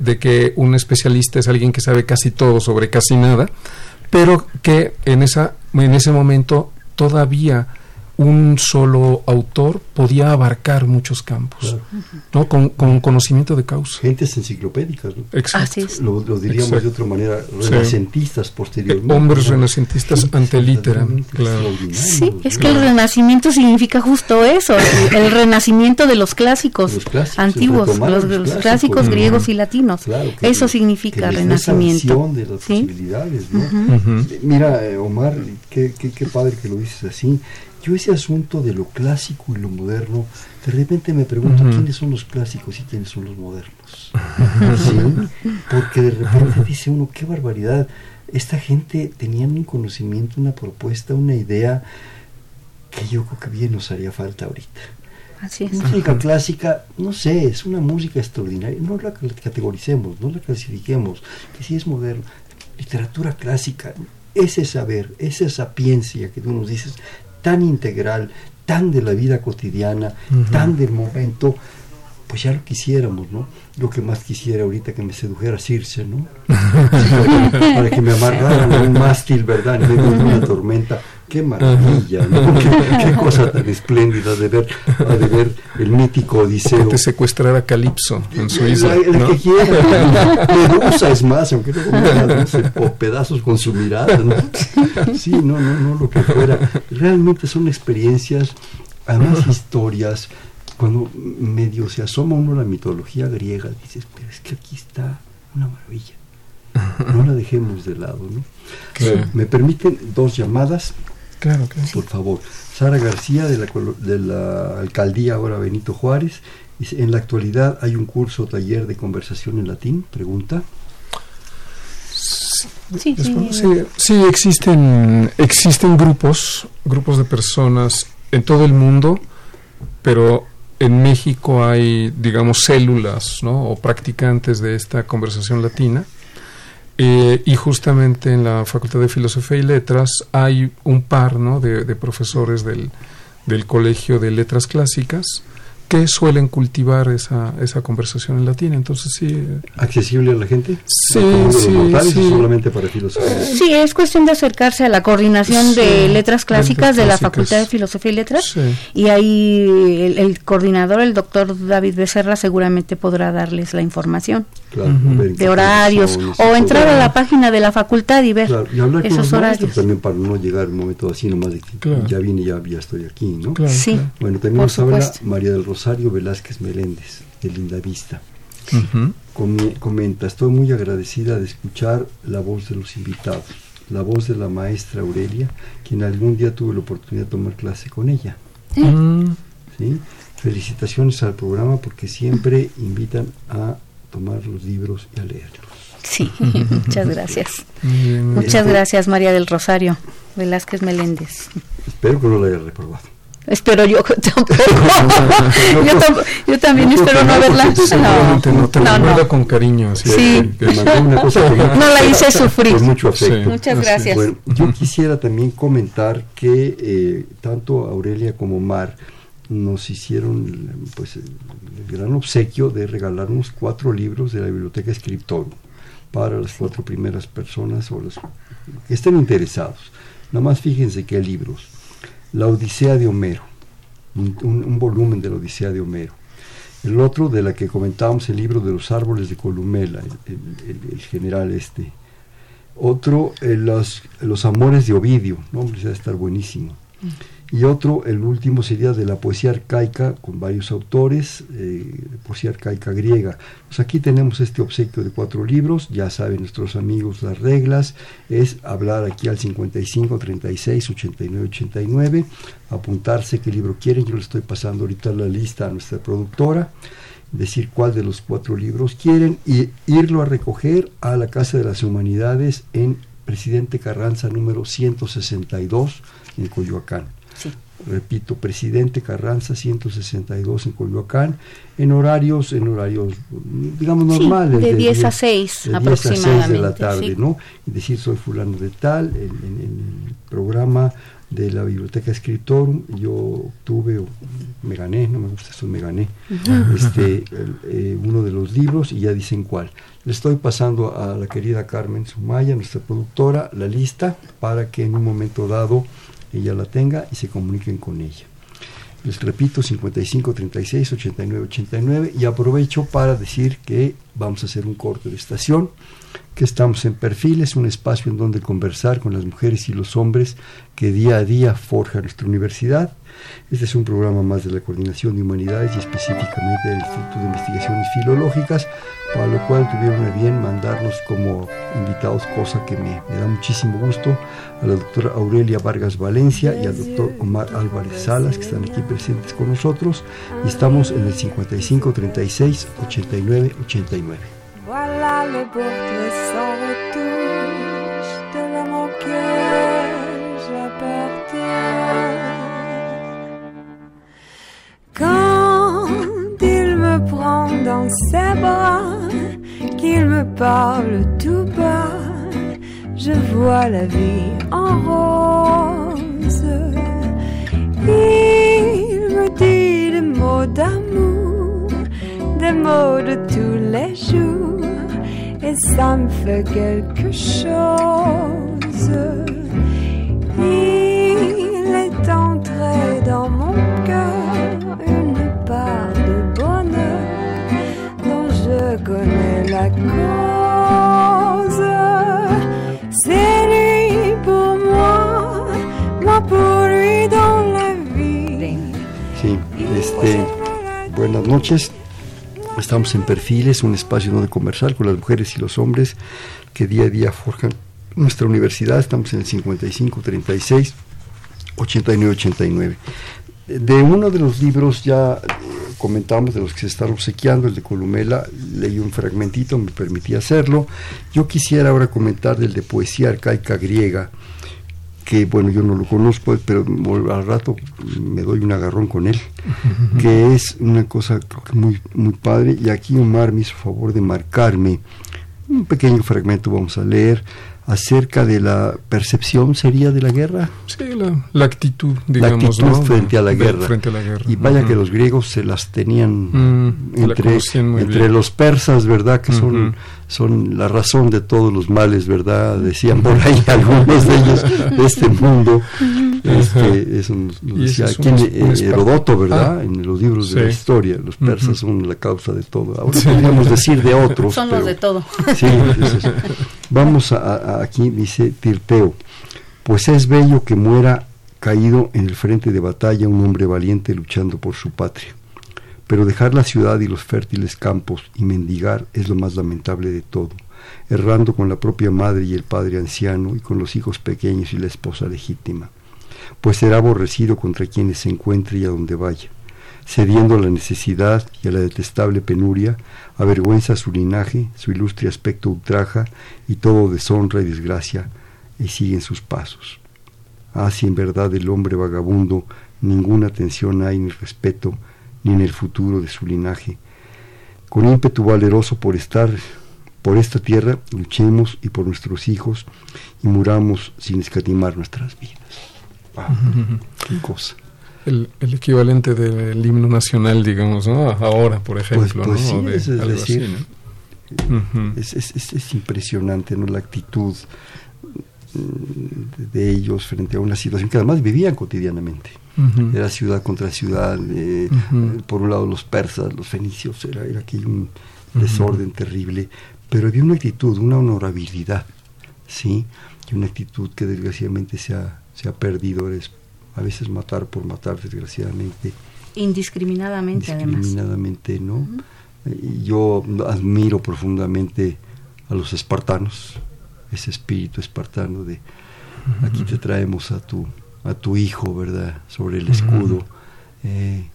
de que un especialista es alguien que sabe casi todo sobre casi nada, pero que en, esa, en ese momento todavía un solo autor podía abarcar muchos campos, ¿no? Con, con, conocimiento de causa. Gentes enciclopédicas, ¿no? Exacto. Lo, diríamos de otra manera, renacentistas posteriormente. Hombres renacentistas ante literam, claro. Sí, es que el renacimiento significa justo eso, el, renacimiento de los clásicos, antiguos, los, clásicos, griegos y latinos. eso significa renacimiento. de las posibilidades, ¿no? Mira, eh, Omar, qué, qué, qué padre que lo dices así yo ese asunto de lo clásico y lo moderno, de repente me pregunto quiénes son los clásicos y quiénes son los modernos. Porque de repente dice uno, qué barbaridad, esta gente tenía un conocimiento, una propuesta, una idea que yo creo que bien nos haría falta ahorita. Así es. Música clásica, no sé, es una música extraordinaria, no la categoricemos, no la clasifiquemos, que sí es moderno. Literatura clásica, ese saber, esa sapiencia que tú nos dices, tan integral, tan de la vida cotidiana, tan del momento, pues ya lo quisiéramos, ¿no? Lo que más quisiera ahorita que me sedujera Circe, ¿no? para, que, me amarraran a un mástil, ¿verdad? En medio de una tormenta, qué maravilla, ¿no? qué, cosa tan espléndida de ver, de ver el mítico Odiseo. te secuestrara Calipso en su isla. El, que quiera, Medusa es más, aunque no o pedazos con su mirada, ¿no? Sí, no, no, no, lo que fuera. Realmente son experiencias, además historias, cuando medio se asoma uno a la mitología griega, dices, pero es que aquí está una maravilla. No la dejemos de lado, ¿no? ¿Me permiten dos llamadas? Claro, claro. Por favor. Sara García, de la, de la alcaldía ahora Benito Juárez. Dice, en la actualidad hay un curso o taller de conversación en latín, pregunta. Sí, sí, sí, existen, existen grupos, grupos de personas en todo el mundo, pero en México hay, digamos, células ¿no? o practicantes de esta conversación latina eh, y justamente en la Facultad de Filosofía y Letras hay un par ¿no? de, de profesores del, del Colegio de Letras Clásicas que suelen cultivar esa, esa conversación en latín. Entonces, sí. ¿Accesible a la gente? Sí, sí, sí. solamente para filosofía? Sí, es cuestión de acercarse a la coordinación de letras clásicas de la Facultad de Filosofía y Letras. Y ahí el, coordinador, el doctor David Becerra, seguramente podrá darles la información. De horarios o entrar a la página de la facultad y ver y hablar esos horarios también para no llegar un momento así nomás de que ya vine ya, ya estoy aquí ¿no? sí, bueno tenemos ahora María del Rosario Velázquez Meléndez, de Linda Vista. comenta, estoy muy agradecida de escuchar la voz de los invitados, la voz de la maestra Aurelia, quien algún día tuve la oportunidad de tomar clase con ella. Mm. Felicitaciones al programa porque siempre invitan a tomar los libros y a leerlos. Sí, muchas gracias. muchas gracias María del Rosario Velázquez Meléndez. Espero que no la haya reprobado. Espero yo tampoco. yo, también espero no haberla. No, te no, con cariño. Sí. no la hice sufrir. Con mucho afecto. Muchas gracias. Bueno, yo quisiera también comentar que eh, tanto Aurelia como Mar nos hicieron pues el gran obsequio de regalarnos cuatro libros de la biblioteca Scriptorum para las cuatro primeras personas o los que estén interesados. Nada más fíjense qué libros la Odisea de Homero, un, volumen de la Odisea de Homero. El otro, de la que comentábamos, el libro de los árboles de Columela, el, general este. Otro, eh, los, los amores de Ovidio, ¿no? Hombre, va a estar buenísimo y otro, el último sería de la poesía arcaica con varios autores, eh, poesía arcaica griega. Pues aquí tenemos este obsequio de cuatro libros, ya saben nuestros amigos las reglas, es hablar aquí al 55 36 89 89, apuntarse qué libro quieren, yo le estoy pasando ahorita la lista a nuestra productora, decir cuál de los cuatro libros quieren y irlo a recoger a la Casa de las Humanidades en Presidente Carranza número 162 en Coyoacán repito, presidente Carranza 162 en Coyoacán, en horarios, en horarios, digamos, normales. de, 10 a 6 aproximadamente. de la tarde, ¿no? Y decir, soy fulano de tal, en, el programa de la Biblioteca Escritorum, yo tuve, me gané, no me gusta eso, me gané, este, eh, uno de los libros y ya dicen cuál. Le estoy pasando a la querida Carmen Sumaya, nuestra productora, la lista para que en un momento dado ella la tenga y se comuniquen con ella. Les repito, 55 36 89 89 y aprovecho para decir que vamos a hacer un corte de estación, que estamos en Perfiles, un espacio en donde conversar con las mujeres y los hombres que día a día forja nuestra universidad este es un programa más de la Coordinación de Humanidades y específicamente del Instituto de Investigaciones Filológicas, para lo cual tuvieron a bien mandarnos como invitados, cosa que me, da muchísimo gusto, a la doctora Aurelia Vargas Valencia y al doctor Omar Álvarez Salas, que están aquí presentes con nosotros, y estamos en el 55 36 89 89. Voilà le dans ses bras, qu'il me parle tout bas, je vois la vie en rose. Il me dit des mots d'amour, des mots de tous les jours, et ça me fait quelque chose. Il dans mon cœur une part de bonheur dont je connais la cause. C'est lui pour moi, moi pour lui dans la vie. Sí, este, buenas noches. Estamos en Perfiles, un espacio donde conversar con las mujeres y los hombres que día a día forjan nuestra universidad. Estamos en el 55 36 89 89. De uno de los libros ya eh, comentamos de los que se están obsequiando, el de Columela, leí un fragmentito, me permití hacerlo. Yo quisiera ahora comentar del de poesía arcaica griega, que bueno, yo no lo conozco, pero al rato me doy un agarrón con él, que es una cosa muy, muy padre. Y aquí Omar me hizo favor de marcarme un pequeño fragmento, vamos a leer acerca de la percepción sería de la guerra. Sí, la, actitud, digamos. La actitud frente, a la guerra. frente a la guerra. Y vaya que los griegos se las tenían mm, entre, entre los persas, ¿verdad? Que son, son la razón de todos los males, ¿verdad? Decían por ahí algunos de ellos de este mundo. Este, eso nos, decía Herodoto, ¿verdad? Ah, en los libros de la historia, los persas son la causa de todo. Ahora podríamos decir de otros. Son los de todo. Sí, vamos a, aquí, dice Tirteo, pues es bello que muera caído en el frente de batalla un hombre valiente luchando por su patria. Pero dejar la ciudad y los fértiles campos y mendigar es lo más lamentable de todo, errando con la propia madre y el padre anciano y con los hijos pequeños y la esposa legítima pues será aborrecido contra quienes se encuentre y a donde vaya. Cediendo a la necesidad y a la detestable penuria, avergüenza su linaje, su ilustre aspecto ultraja, y todo deshonra y desgracia, y siguen sus pasos. Ah, si en verdad el hombre vagabundo ninguna atención hay ni respeto, ni en el futuro de su linaje. Con ímpetu valeroso por estar por esta tierra, luchemos y por nuestros hijos, y muramos sin escatimar nuestras vidas. qué cosa. El, el, equivalente del himno nacional, digamos, ¿no? Ahora, por pues, ejemplo, pues, ¿no? es, decir, es, es, es, impresionante, ¿no? La actitud mm, de ellos frente a una situación que además vivían cotidianamente. Era ciudad contra ciudad, eh, por un lado los persas, los fenicios, era, era aquí un desorden terrible, pero había una actitud, una honorabilidad, ¿sí? Y una actitud que desgraciadamente se ha, se ha perdido, es a veces matar por matar, desgraciadamente. Indiscriminadamente, Indiscriminadamente, ¿no? yo admiro profundamente a los espartanos, ese espíritu espartano de aquí te traemos a tu, a tu hijo, ¿verdad? Sobre el escudo. Eh,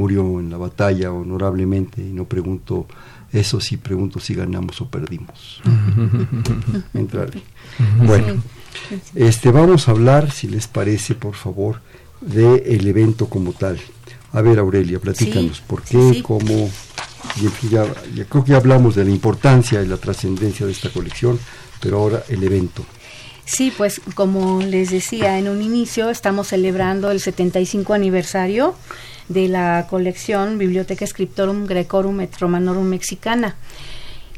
murió en la batalla honorablemente y no pregunto eso sí pregunto si ganamos o perdimos. Bueno, este, vamos a hablar, si les parece, por favor, del el evento como tal. A ver, Aurelia, platícanos, ¿por qué, cómo? Y ya, ya creo que ya hablamos de la importancia y la trascendencia de esta colección, pero ahora el evento. Sí, pues como les decía en un inicio, estamos celebrando el 75 aniversario de la colección Biblioteca Scriptorum Grecorum et Romanorum Mexicana.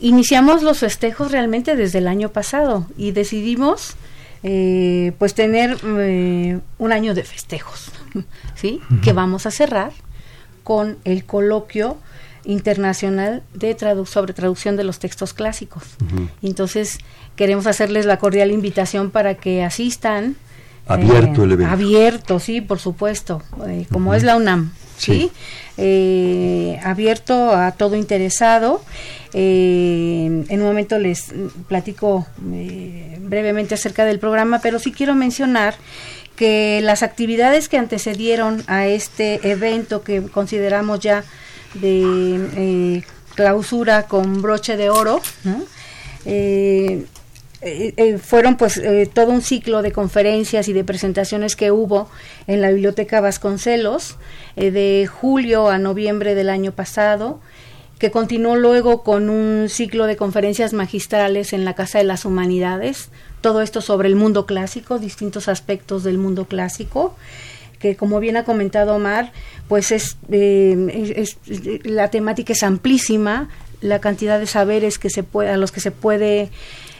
Iniciamos los festejos realmente desde el año pasado y decidimos eh, pues tener eh, un año de festejos, ¿sí? Que vamos a cerrar con el coloquio internacional de sobre traducción de los textos clásicos. Entonces, queremos hacerles la cordial invitación para que asistan. Abierto el evento. Abierto, sí, por supuesto, eh, como es la UNAM. ¿sí? Eh, abierto a todo interesado. Eh, en un momento les platico eh, brevemente acerca del programa, pero sí quiero mencionar que las actividades que antecedieron a este evento que consideramos ya de clausura con broche de oro, eh, eh, fueron pues eh, todo un ciclo de conferencias y de presentaciones que hubo en la Biblioteca Vasconcelos de julio a noviembre del año pasado, que continuó luego con un ciclo de conferencias magistrales en la Casa de las Humanidades, todo esto sobre el mundo clásico, distintos aspectos del mundo clásico que como bien ha comentado Omar, pues es, es, la temática es amplísima, la cantidad de saberes que se puede, a los que se puede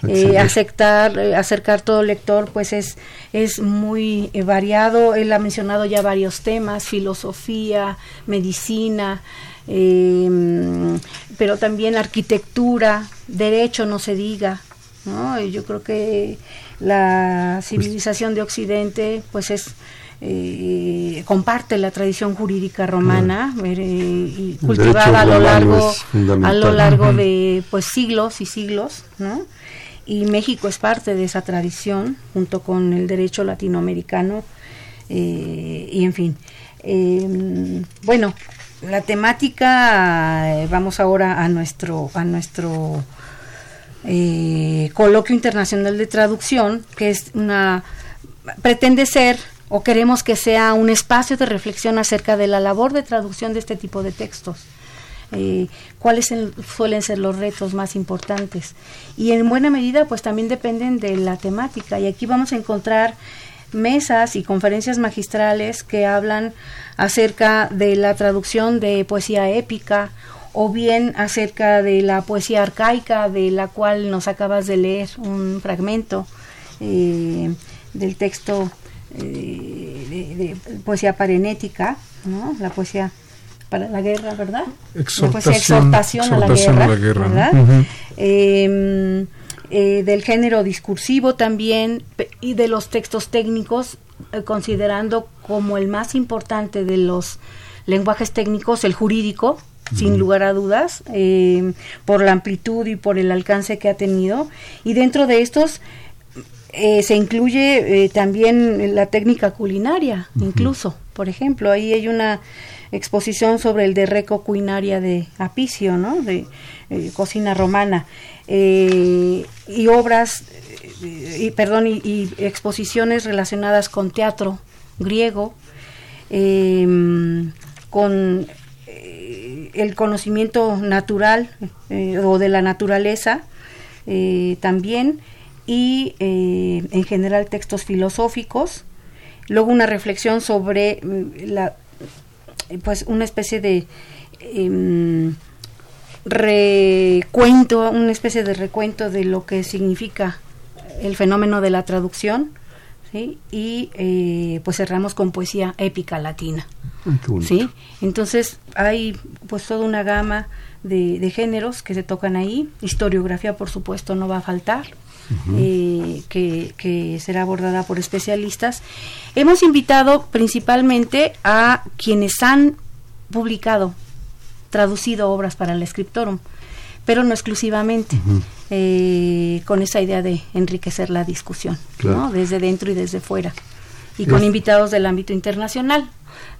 eh, aceptar, eh, acercar todo lector, pues es, es muy eh, variado. Él ha mencionado ya varios temas, filosofía, medicina, em, pero también arquitectura, derecho, no se diga. ¿no? yo creo que la pues civilización de Occidente, pues es eh, comparte la tradición jurídica romana eh, y cultivada a lo largo a lo largo de pues siglos y siglos ¿no? Y México es parte de esa tradición junto con el derecho latinoamericano eh, y en fin em, bueno la temática vamos ahora a nuestro a nuestro coloquio internacional de traducción que es una pretende ser o queremos que sea un espacio de reflexión acerca de la labor de traducción de este tipo de textos. Eh, cuáles suelen ser los retos más importantes y en buena medida pues también dependen de la temática y aquí vamos a encontrar mesas y conferencias magistrales que hablan acerca de la traducción de poesía épica o bien acerca de la poesía arcaica de la cual nos acabas de leer un fragmento eh, del texto de, poesía parenética, ¿no? la poesía para la guerra, ¿verdad? Exhortación, a la guerra, ¿verdad? Em, eh, del género discursivo también y de los textos técnicos, eh, considerando como el más importante de los lenguajes técnicos el jurídico, sin lugar a dudas, em, por la amplitud y por el alcance que ha tenido. Y dentro de estos, eh, se incluye eh, también la técnica culinaria, incluso, por ejemplo, ahí hay una exposición sobre el de reco de Apicio, ¿no? De eh, cocina romana y obras, y perdón, y, exposiciones relacionadas con teatro griego, em, con el conocimiento natural o de la naturaleza también y eh, en general textos filosóficos, luego una reflexión sobre mm, la pues una especie de em, recuento, una especie de recuento de lo que significa el fenómeno de la traducción, ¿sí? y eh, pues cerramos con poesía épica latina. ¿sí? Entonces hay pues toda una gama de, de géneros que se tocan ahí, historiografía por supuesto no va a faltar, eh, que, será abordada por especialistas. Hemos invitado principalmente a quienes han publicado, traducido obras para el Scriptorum, pero no exclusivamente, eh, con esa idea de enriquecer la discusión, desde dentro y desde fuera, y con invitados del ámbito internacional,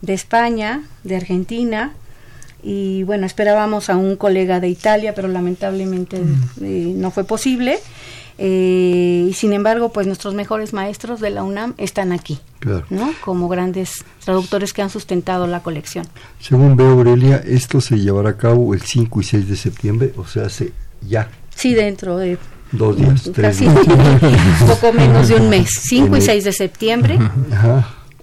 de España, de Argentina, y bueno, esperábamos a un colega de Italia, pero lamentablemente eh, no fue posible. Eh, y sin embargo, pues nuestros mejores maestros de la UNAM están aquí, ¿no? Como grandes traductores que han sustentado la colección. Según veo, Aurelia, esto se llevará a cabo el 5 y 6 de septiembre, o sea, hace ya. Sí, dentro de dos días, tres días. poco menos de un mes, 5 y 6 de septiembre.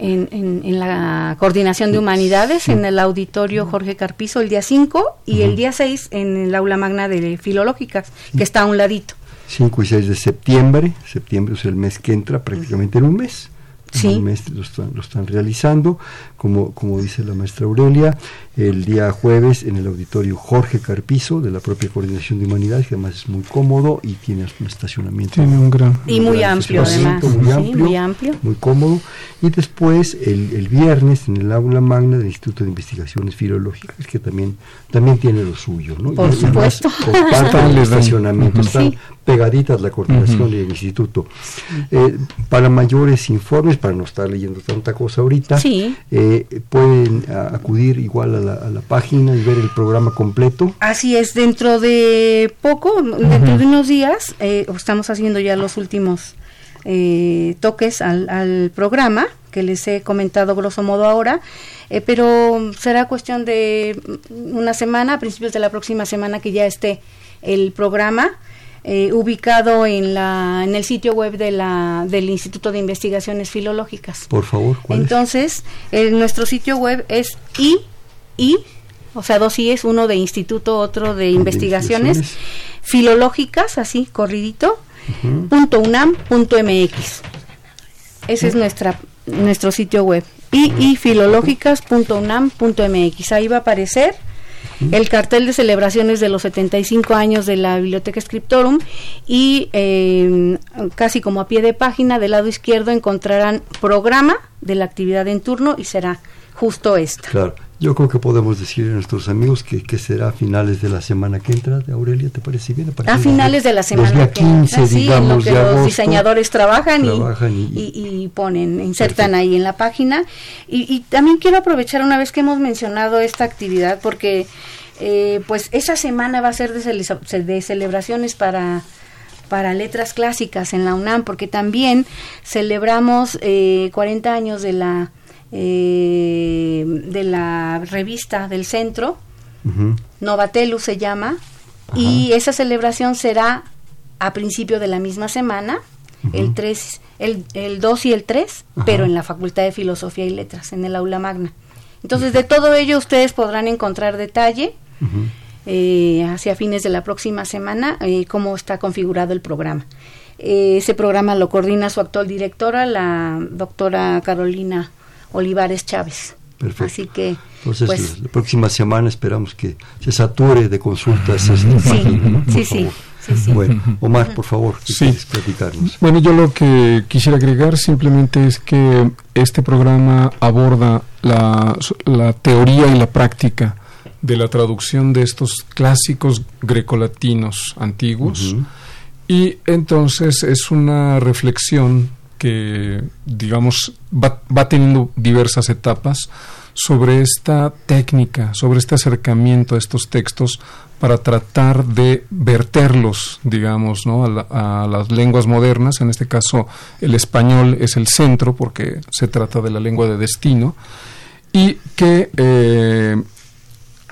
En, en, la coordinación de humanidades en el auditorio Jorge Carpizo el día 5 y el día 6 en el aula magna de filológicas que está a un ladito. 5 y 6 de septiembre, septiembre es el mes que entra prácticamente en un mes, sí. lo están, lo están realizando, como, como dice la maestra Aurelia, el día jueves en el auditorio Jorge Carpizo de la propia Coordinación de Humanidades, que además es muy cómodo y tiene un estacionamiento. Tiene un gran. Y muy amplio, además. Muy, amplio, muy amplio. Muy cómodo. Y después el, el, viernes en el aula magna del Instituto de Investigaciones Filológicas, que también, también tiene lo suyo. ¿no? Por supuesto. el estacionamiento. Están pegaditas la coordinación del instituto. Eh, para mayores informes, para no estar leyendo tanta cosa ahorita, eh, pueden acudir igual a la a la página y ver el programa completo. Así es, dentro de poco, dentro de unos días, eh, estamos haciendo ya los últimos eh, toques al, programa, que les he comentado grosso modo ahora, eh, pero será cuestión de una semana, a principios de la próxima semana, que ya esté el programa. Ubicado en la en el sitio web de la del Instituto de Investigaciones Filológicas. Por favor. Entonces, nuestro sitio web es i y, o sea, dos es uno de instituto, otro de investigaciones, filológicas, así, corridito, .unam.mx. Ese es nuestra, nuestro sitio web. Y, y filológicas.unam.mx. Ahí va a aparecer el cartel de celebraciones de los 75 años de la Biblioteca Scriptorum y eh, casi como a pie de página del lado izquierdo encontrarán programa de la actividad en turno y será justo esta. Claro. Yo creo que podemos decir a nuestros amigos que, que será a finales de la semana que entra. Aurelia, ¿te parece bien? A, finales de la semana que entra. Sí, digamos, lo que los diseñadores trabajan, y, y, ponen, insertan ahí en la página. Y, y, también quiero aprovechar una vez que hemos mencionado esta actividad, porque eh, pues esa semana va a ser de, de celebraciones para para letras clásicas en la UNAM, porque también celebramos eh, 40 años de la eh, de la revista del centro, Novatelus se llama, y esa celebración será a principio de la misma semana, el 3, el, el 2 y el 3, pero en la Facultad de Filosofía y Letras, en el aula magna. Entonces, de todo ello ustedes podrán encontrar detalle eh, hacia fines de la próxima semana eh, cómo está configurado el programa. Eh, ese programa lo coordina su actual directora, la doctora Carolina Olivares Chávez. Perfecto. Así que. Entonces, pues, la, próxima semana esperamos que se sature de consultas. Sí, sí, sí, sí, Bueno, Omar, por favor, ¿qué quieres platicarnos? Bueno, yo lo que quisiera agregar simplemente es que este programa aborda la, la teoría y la práctica de la traducción de estos clásicos grecolatinos antiguos. Y entonces es una reflexión que, digamos, va, teniendo diversas etapas sobre esta técnica, sobre este acercamiento a estos textos para tratar de verterlos, digamos, ¿no? a, las lenguas modernas. En este caso, el español es el centro porque se trata de la lengua de destino y que eh,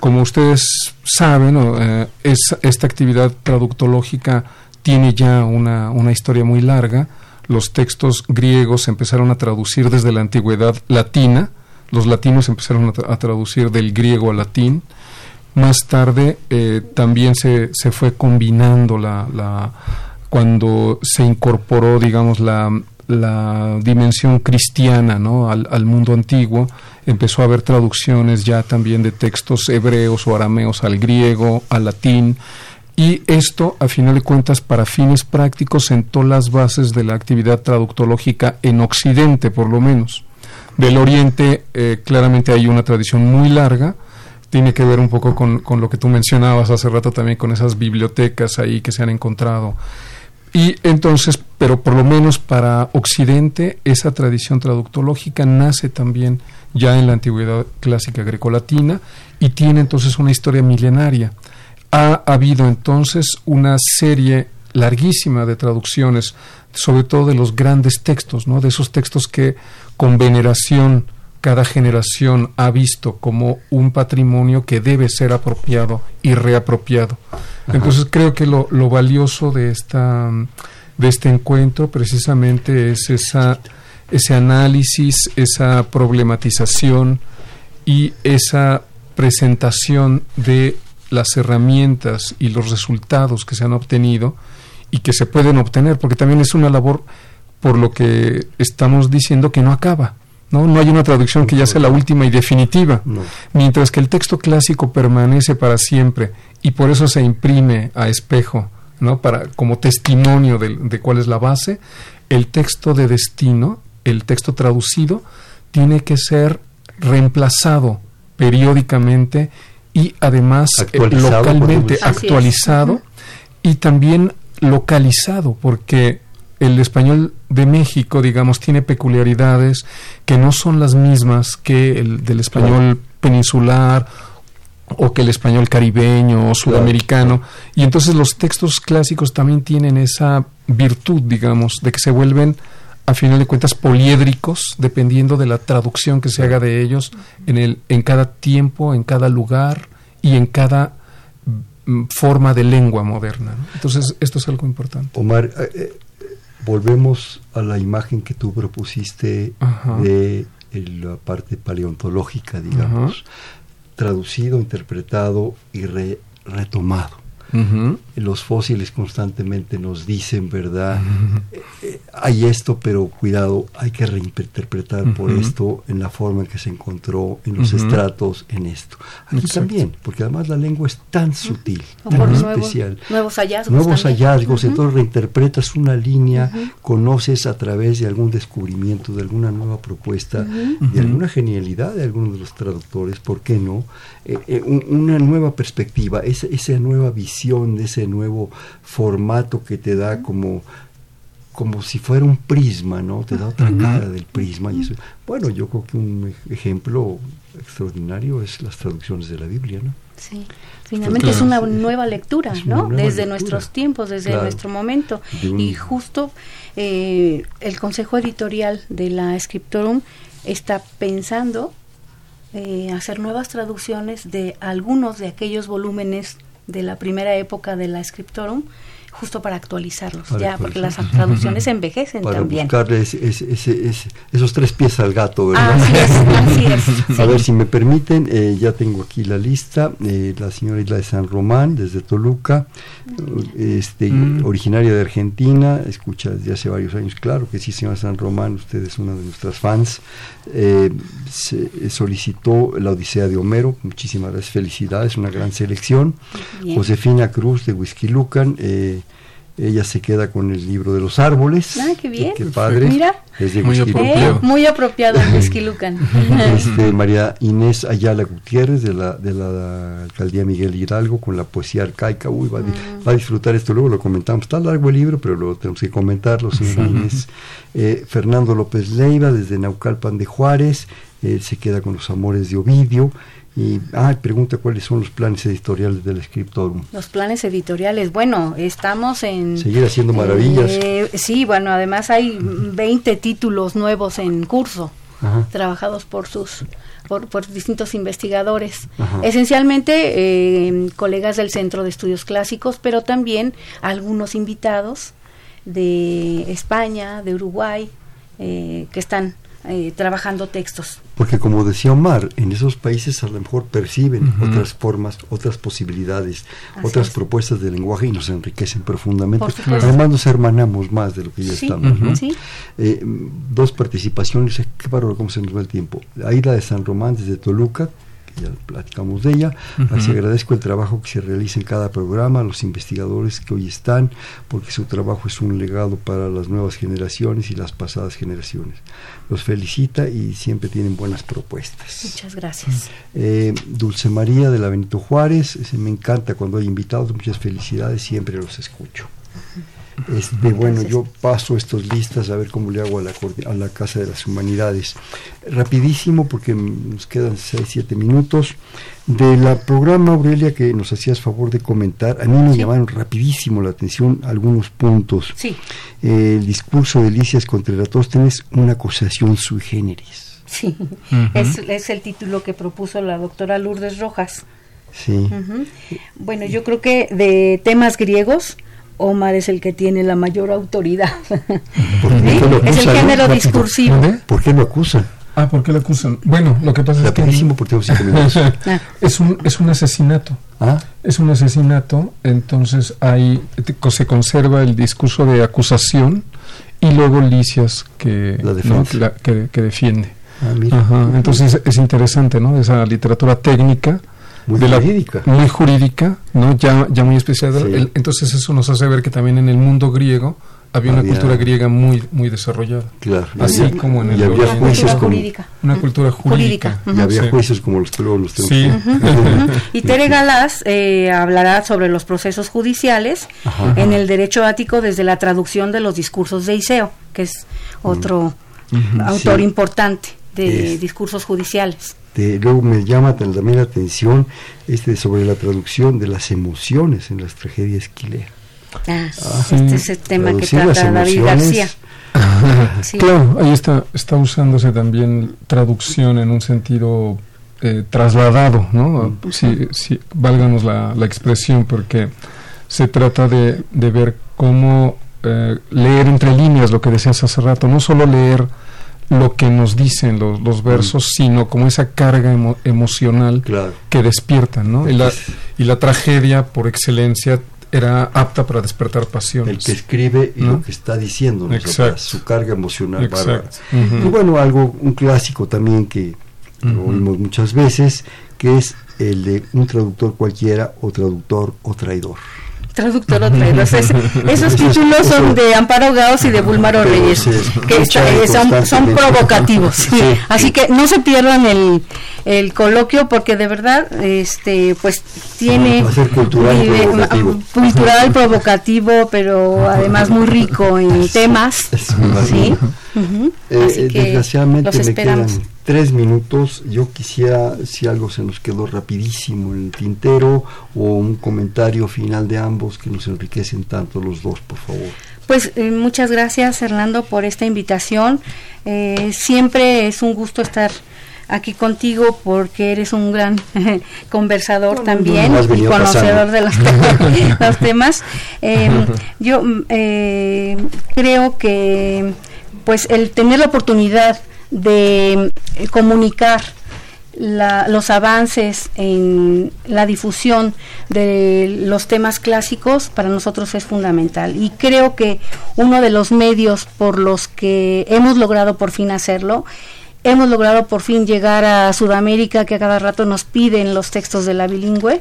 como ustedes saben, eh, esta actividad traductológica tiene ya una, una, historia muy larga. Los textos griegos se empezaron a traducir desde la antigüedad latina, los latinos empezaron a, traducir del griego al latín. Más tarde eh, también se, se, fue combinando la, la, cuando se incorporó, digamos, la, la dimensión cristiana ¿no? al, al, mundo antiguo, empezó a haber traducciones ya también de textos hebreos o arameos al griego, al latín, y esto, a final de cuentas, para fines prácticos, sentó las bases de la actividad traductológica en Occidente, por lo menos. Del Oriente, eh, claramente hay una tradición muy larga, tiene que ver un poco con, con lo que tú mencionabas hace rato también, con esas bibliotecas ahí que se han encontrado y entonces, pero por lo menos para Occidente, esa tradición traductológica nace también ya en la antigüedad clásica grecolatina y tiene entonces una historia milenaria. Ha habido entonces una serie larguísima de traducciones, sobre todo de los grandes textos, ¿no? de esos textos que con veneración cada generación ha visto como un patrimonio que debe ser apropiado y reapropiado. Entonces creo que lo, lo, valioso de esta de este encuentro precisamente es esa ese análisis, esa problematización y esa presentación de las herramientas y los resultados que se han obtenido y que se pueden obtener, porque también es una labor por lo que estamos diciendo que no acaba. ¿no? No hay una traducción que ya sea la última y definitiva, mientras que el texto clásico permanece para siempre y por eso se imprime a espejo, ¿no? Para, como testimonio de, de cuál es la base, el texto de destino, el texto traducido, tiene que ser reemplazado periódicamente y además eh, localmente actualizado y también localizado, porque el español de México, digamos, tiene peculiaridades que no son las mismas que el del español peninsular o que el español caribeño o sudamericano. Y entonces los textos clásicos también tienen esa virtud, digamos, de que se vuelven, a final de cuentas, poliédricos, dependiendo de la traducción que se haga de ellos en, el, en cada tiempo, en cada lugar y en cada mm, forma de lengua moderna. Entonces, esto es algo importante. Omar, eh, eh, volvemos a la imagen que tú propusiste de la parte paleontológica, digamos, traducido, interpretado y retomado. Los fósiles constantemente nos dicen, ¿verdad? Eh, eh, hay esto, pero cuidado, hay que reinterpretar por esto en la forma en que se encontró, en los estratos, en esto. Aquí también, porque además la lengua es tan sutil, tan especial. Nuevos hallazgos. Nuevos hallazgos, entonces reinterpretas una línea, conoces a través de algún descubrimiento, de alguna nueva propuesta, de alguna genialidad de algunos de los traductores, ¿por qué no? Eh, una nueva perspectiva, esa, esa nueva visión de ese nuevo formato que te da como como si fuera un prisma, ¿no? Te da otra cara del prisma. Y eso, bueno, yo creo que un ejemplo extraordinario es las traducciones de la Biblia, ¿no? Sí, finalmente es una nueva lectura, ¿no? desde nuestros tiempos, desde nuestro momento. Y justo eh, el consejo editorial de la Scriptorum está pensando eh, hacer nuevas traducciones de algunos de aquellos volúmenes de la primera época de la Scriptorum justo para actualizarlos, ya, porque las traducciones envejecen para también. buscarle esos tres pies al gato, ¿verdad? Así es, A ver, si me permiten, eh, ya tengo aquí la lista, eh, la señora Isla de San Román, desde Toluca, este, mm. originaria de Argentina, escucha desde hace varios años, claro que sí, señora San Román, usted es una de nuestras fans, eh, se, solicitó la Odisea de Homero, muchísimas gracias, felicidades, una gran selección. Josefina Cruz de Whisky Lucan, eh, ella se queda con el libro de los árboles. Ah, qué bien. Qué padre. Mira. muy, apropiado. Eh, muy apropiado Whisky Lucan. Este, María Inés Ayala Gutiérrez de la, de la alcaldía Miguel Hidalgo con la poesía arcaica. Uy, va, a, disfrutar esto. Luego lo comentamos. Está largo el libro, pero luego tenemos que comentarlo, señora Inés. Eh, Fernando López Leiva desde Naucalpan de Juárez. Eh, se queda con los amores de Ovidio. Y ah, pregunta cuáles son los planes editoriales del Scriptorum. Los planes editoriales, bueno, estamos en... Seguir haciendo maravillas. Eh, sí, bueno, además hay 20 títulos nuevos en curso, trabajados por sus... Por, distintos investigadores, esencialmente eh, colegas del Centro de Estudios Clásicos, pero también algunos invitados de España, de Uruguay, eh, que están eh, trabajando textos. Porque como decía Omar, en esos países a lo mejor perciben otras formas, otras posibilidades, otras propuestas de lenguaje y nos enriquecen profundamente. Además nos hermanamos más de lo que ya estamos. Eh, dos participaciones, qué bárbaro cómo se nos va el tiempo. Aida de San Román desde Toluca, ya platicamos de ella. Así agradezco el trabajo que se realiza en cada programa, a los investigadores que hoy están, porque su trabajo es un legado para las nuevas generaciones y las pasadas generaciones. Los felicita y siempre tienen buenas propuestas. Muchas gracias. Eh, Dulce María de la Benito Juárez, me encanta cuando hay invitados, muchas felicidades, siempre los escucho. Este, bueno, yo paso estas listas a ver cómo le hago a la, a la Casa de las Humanidades. Rapidísimo, porque nos quedan 6, 7 minutos. De la programa, Aurelia, que nos hacías favor de comentar, a mí me llamaron rapidísimo la atención algunos puntos. Sí. el discurso de Alicia contra Eratóstenes, una acusación sui generis. Sí, es, es el título que propuso la doctora Lourdes Rojas. Sí. Bueno, yo creo que de temas griegos, Omar es el que tiene la mayor autoridad. Es el género discursivo. ¿Por qué lo acusan? Ah, ¿por qué lo acusan? Bueno, lo que pasa es que ah. es un es un asesinato. ¿Ah? Es un asesinato, entonces ahí se conserva el discurso de acusación y luego Licias que, que, defiende. Ah, entonces es interesante, ¿no? Esa literatura técnica muy jurídica. muy jurídica, ¿no? Ya, ya muy especial. entonces eso nos hace ver que también en el mundo griego había, una cultura griega muy muy desarrollada. Claro. Así como en el y había juicios como, una cultura jurídica. Y había juicios como los que luego los tenemos. y Tere Galás eh, hablará sobre los procesos judiciales en el derecho ático desde la traducción de los discursos de Iseo, que es otro autor importante de discursos judiciales. Este, luego me llama también la atención este sobre la traducción de las emociones en las tragedias Esquilea. Ah, ah este es el tema que trata David García. Claro, ahí está, está usándose también traducción en un sentido eh, trasladado, ¿no? Si, si, válganos la, la, expresión, porque se trata de, de ver cómo eh, leer entre líneas lo que decías hace rato, no solo leer lo que nos dicen los, los versos, sino como esa carga emocional que despiertan, ¿no? Y la, y la tragedia, por excelencia, era apta para despertar pasiones. El que escribe y ¿No? lo que está diciendo, su carga emocional. Ujú. Y bueno, algo, un clásico también que lo Ujú. oímos muchas veces, que es el de un traductor cualquiera o traductor o traidor. Traductor o traidor. Es- esos Eso- títulos son de Amparo Gaos y de Bulmaro Reyes, que está- eh, son, son provocativos. sí. Sí, Así sí. que no se pierdan el, el coloquio porque de verdad este pues tiene Va a ser cultural vive- provocativo. ah, cultural provocativo, pero además muy rico en temas. Sí. Ujú. Eh, Así eh, que desgraciadamente los me esperamos. quedan tres minutos. Yo quisiera, si algo se nos quedó rapidísimo en el tintero, o un comentario final de ambos que nos enriquecen tanto los dos, por favor. Pues eh, muchas gracias Hernando por esta invitación. Eh, siempre es un gusto estar aquí contigo porque eres un gran conversador también no, y conocedor pasando. de los, te- los temas. Eh, yo creo que pues el tener la oportunidad de eh, comunicar la- los avances en la difusión de los temas clásicos para nosotros es fundamental. Y creo que uno de los medios por los que hemos logrado por fin hacerlo hemos logrado por fin llegar a Sudamérica que a cada rato nos piden los textos de la bilingüe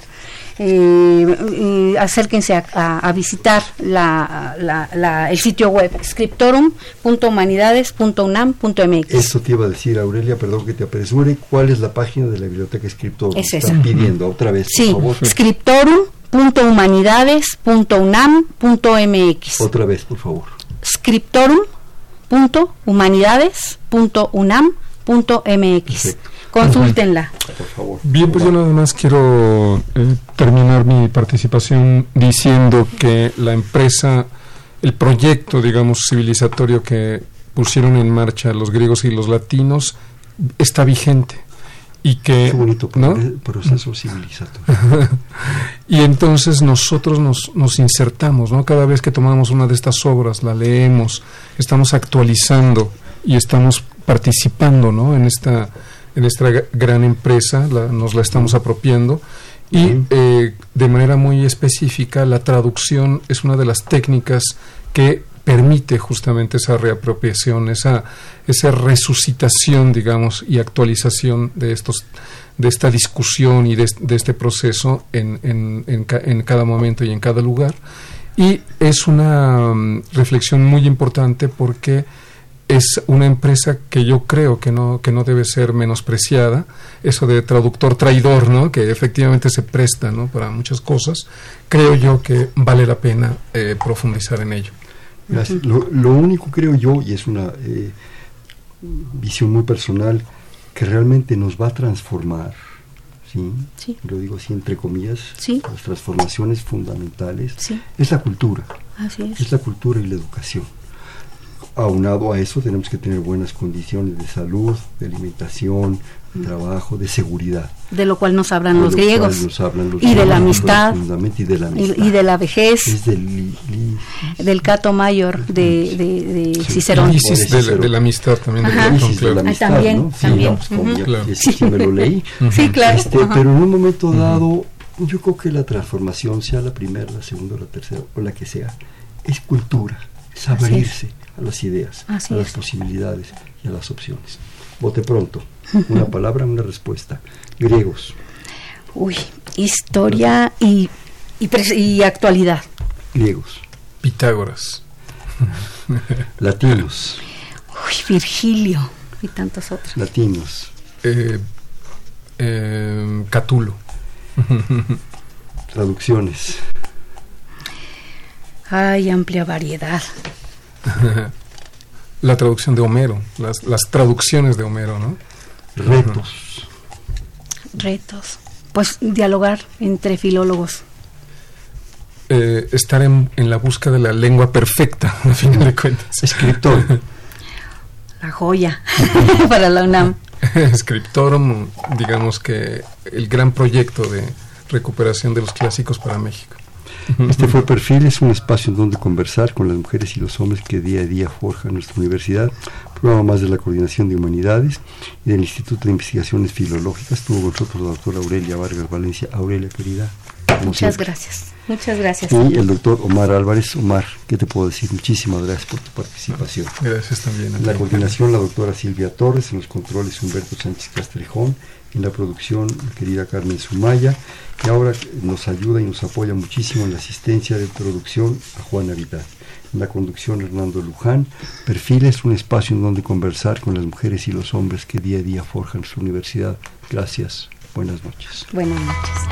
eh, y acérquense a, a- a visitar la- la- la- el sitio web scriptorum.humanidades.unam.mx Esto te iba a decir, Aurelia, perdón que te apresure. ¿Cuál es la página de la biblioteca escritor? Es Están esa. pidiendo otra vez, Sí, por favor. scriptorum.humanidades.unam.mx. Otra vez, por favor. scriptorum.humanidades.unam.mx. Perfecto. Consúltenla. Por favor. Bien, pues yo nada más quiero eh, terminar mi participación diciendo que la empresa, el proyecto, digamos, civilizatorio que pusieron en marcha los griegos y los latinos está vigente y que Qué bonito ¿no? proceso civilizatorio. y entonces nosotros nos, nos insertamos, ¿no? Cada vez que tomamos una de estas obras, la leemos, estamos actualizando y estamos participando, ¿no? En esta, en esta gra- gran empresa, la- nos la estamos apropiando. Y eh, de manera muy específica, la traducción es una de las técnicas que permite justamente esa reapropiación, esa, esa resucitación, digamos, y actualización de estos de esta discusión y de, de este proceso en, en, en, ca- en cada momento y en cada lugar. Y es una mm, reflexión muy importante porque es una empresa que yo creo que no, que no debe ser menospreciada, eso de traductor traidor, ¿no? que efectivamente se presta ¿no? para muchas cosas, creo yo que vale la pena eh, profundizar en ello. Gracias. Lo, lo único creo yo, y es una eh, visión muy personal, que realmente nos va a transformar, ¿sí? Sí. Lo digo así entre comillas, Sí. las transformaciones fundamentales, Sí, es la cultura, así es. es la cultura y la educación. Aunado a eso tenemos que tener buenas condiciones de salud, de alimentación, de trabajo, de seguridad. De lo cual nos hablan De los lo griegos. nos hablan los Y de la amistad. y de la amistad. y de la vejez, Es del li- li- del cato mayor de, de, de Sí. Cicerón. Y Isis de, la- de la amistad también. Ah, también, ¿no? Sí, también. pues, sí me lo leí. Sí, claro. Este, pero en un momento dado, yo creo que la transformación, sea la primera, la segunda, la tercera o la que sea, es cultura, es Así abrirse a las ideas, Así a las es. posibilidades y a las opciones. Vote pronto. Una palabra, una respuesta. Griegos, Uy, historia y, y actualidad. griegos, Pitágoras. latinos, Uy, Virgilio y tantos otros. latinos, Eh, eh, Catulo. traducciones, Hay amplia variedad. La traducción de Homero, las, las traducciones de Homero, ¿no? retos, retos. Pues dialogar entre filólogos. Eh, estar en, en la busca de la lengua perfecta, a final de cuentas. escritor, La joya para la UNAM. Scriptorum, digamos que el gran proyecto de recuperación de los clásicos para México. Este fue Perfil, es un espacio en donde conversar con las mujeres y los hombres que día a día forjan nuestra universidad. Programa más de la Coordinación de Humanidades y del Instituto de Investigaciones Filológicas. Tuvo con nosotros la doctora Aurelia Vargas Valencia. Aurelia, querida, Muchas gracias. Muchas gracias. Y el doctor Omar Álvarez. Omar, ¿qué te puedo decir? Muchísimas gracias por tu participación. Gracias también. En la coordinación, la doctora Silvia Torres, en los controles Humberto Sánchez Castrejón, en la producción, la querida Carmen Sumaya, que ahora nos ayuda y nos apoya muchísimo en la asistencia de producción a Juana Vidal. En la conducción, Hernando Luján. Perfiles, un espacio en donde conversar con las mujeres y los hombres que día a día forjan su universidad. Gracias. Buenas noches. Buenas noches.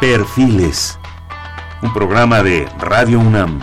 Perfiles, un programa de Radio UNAM.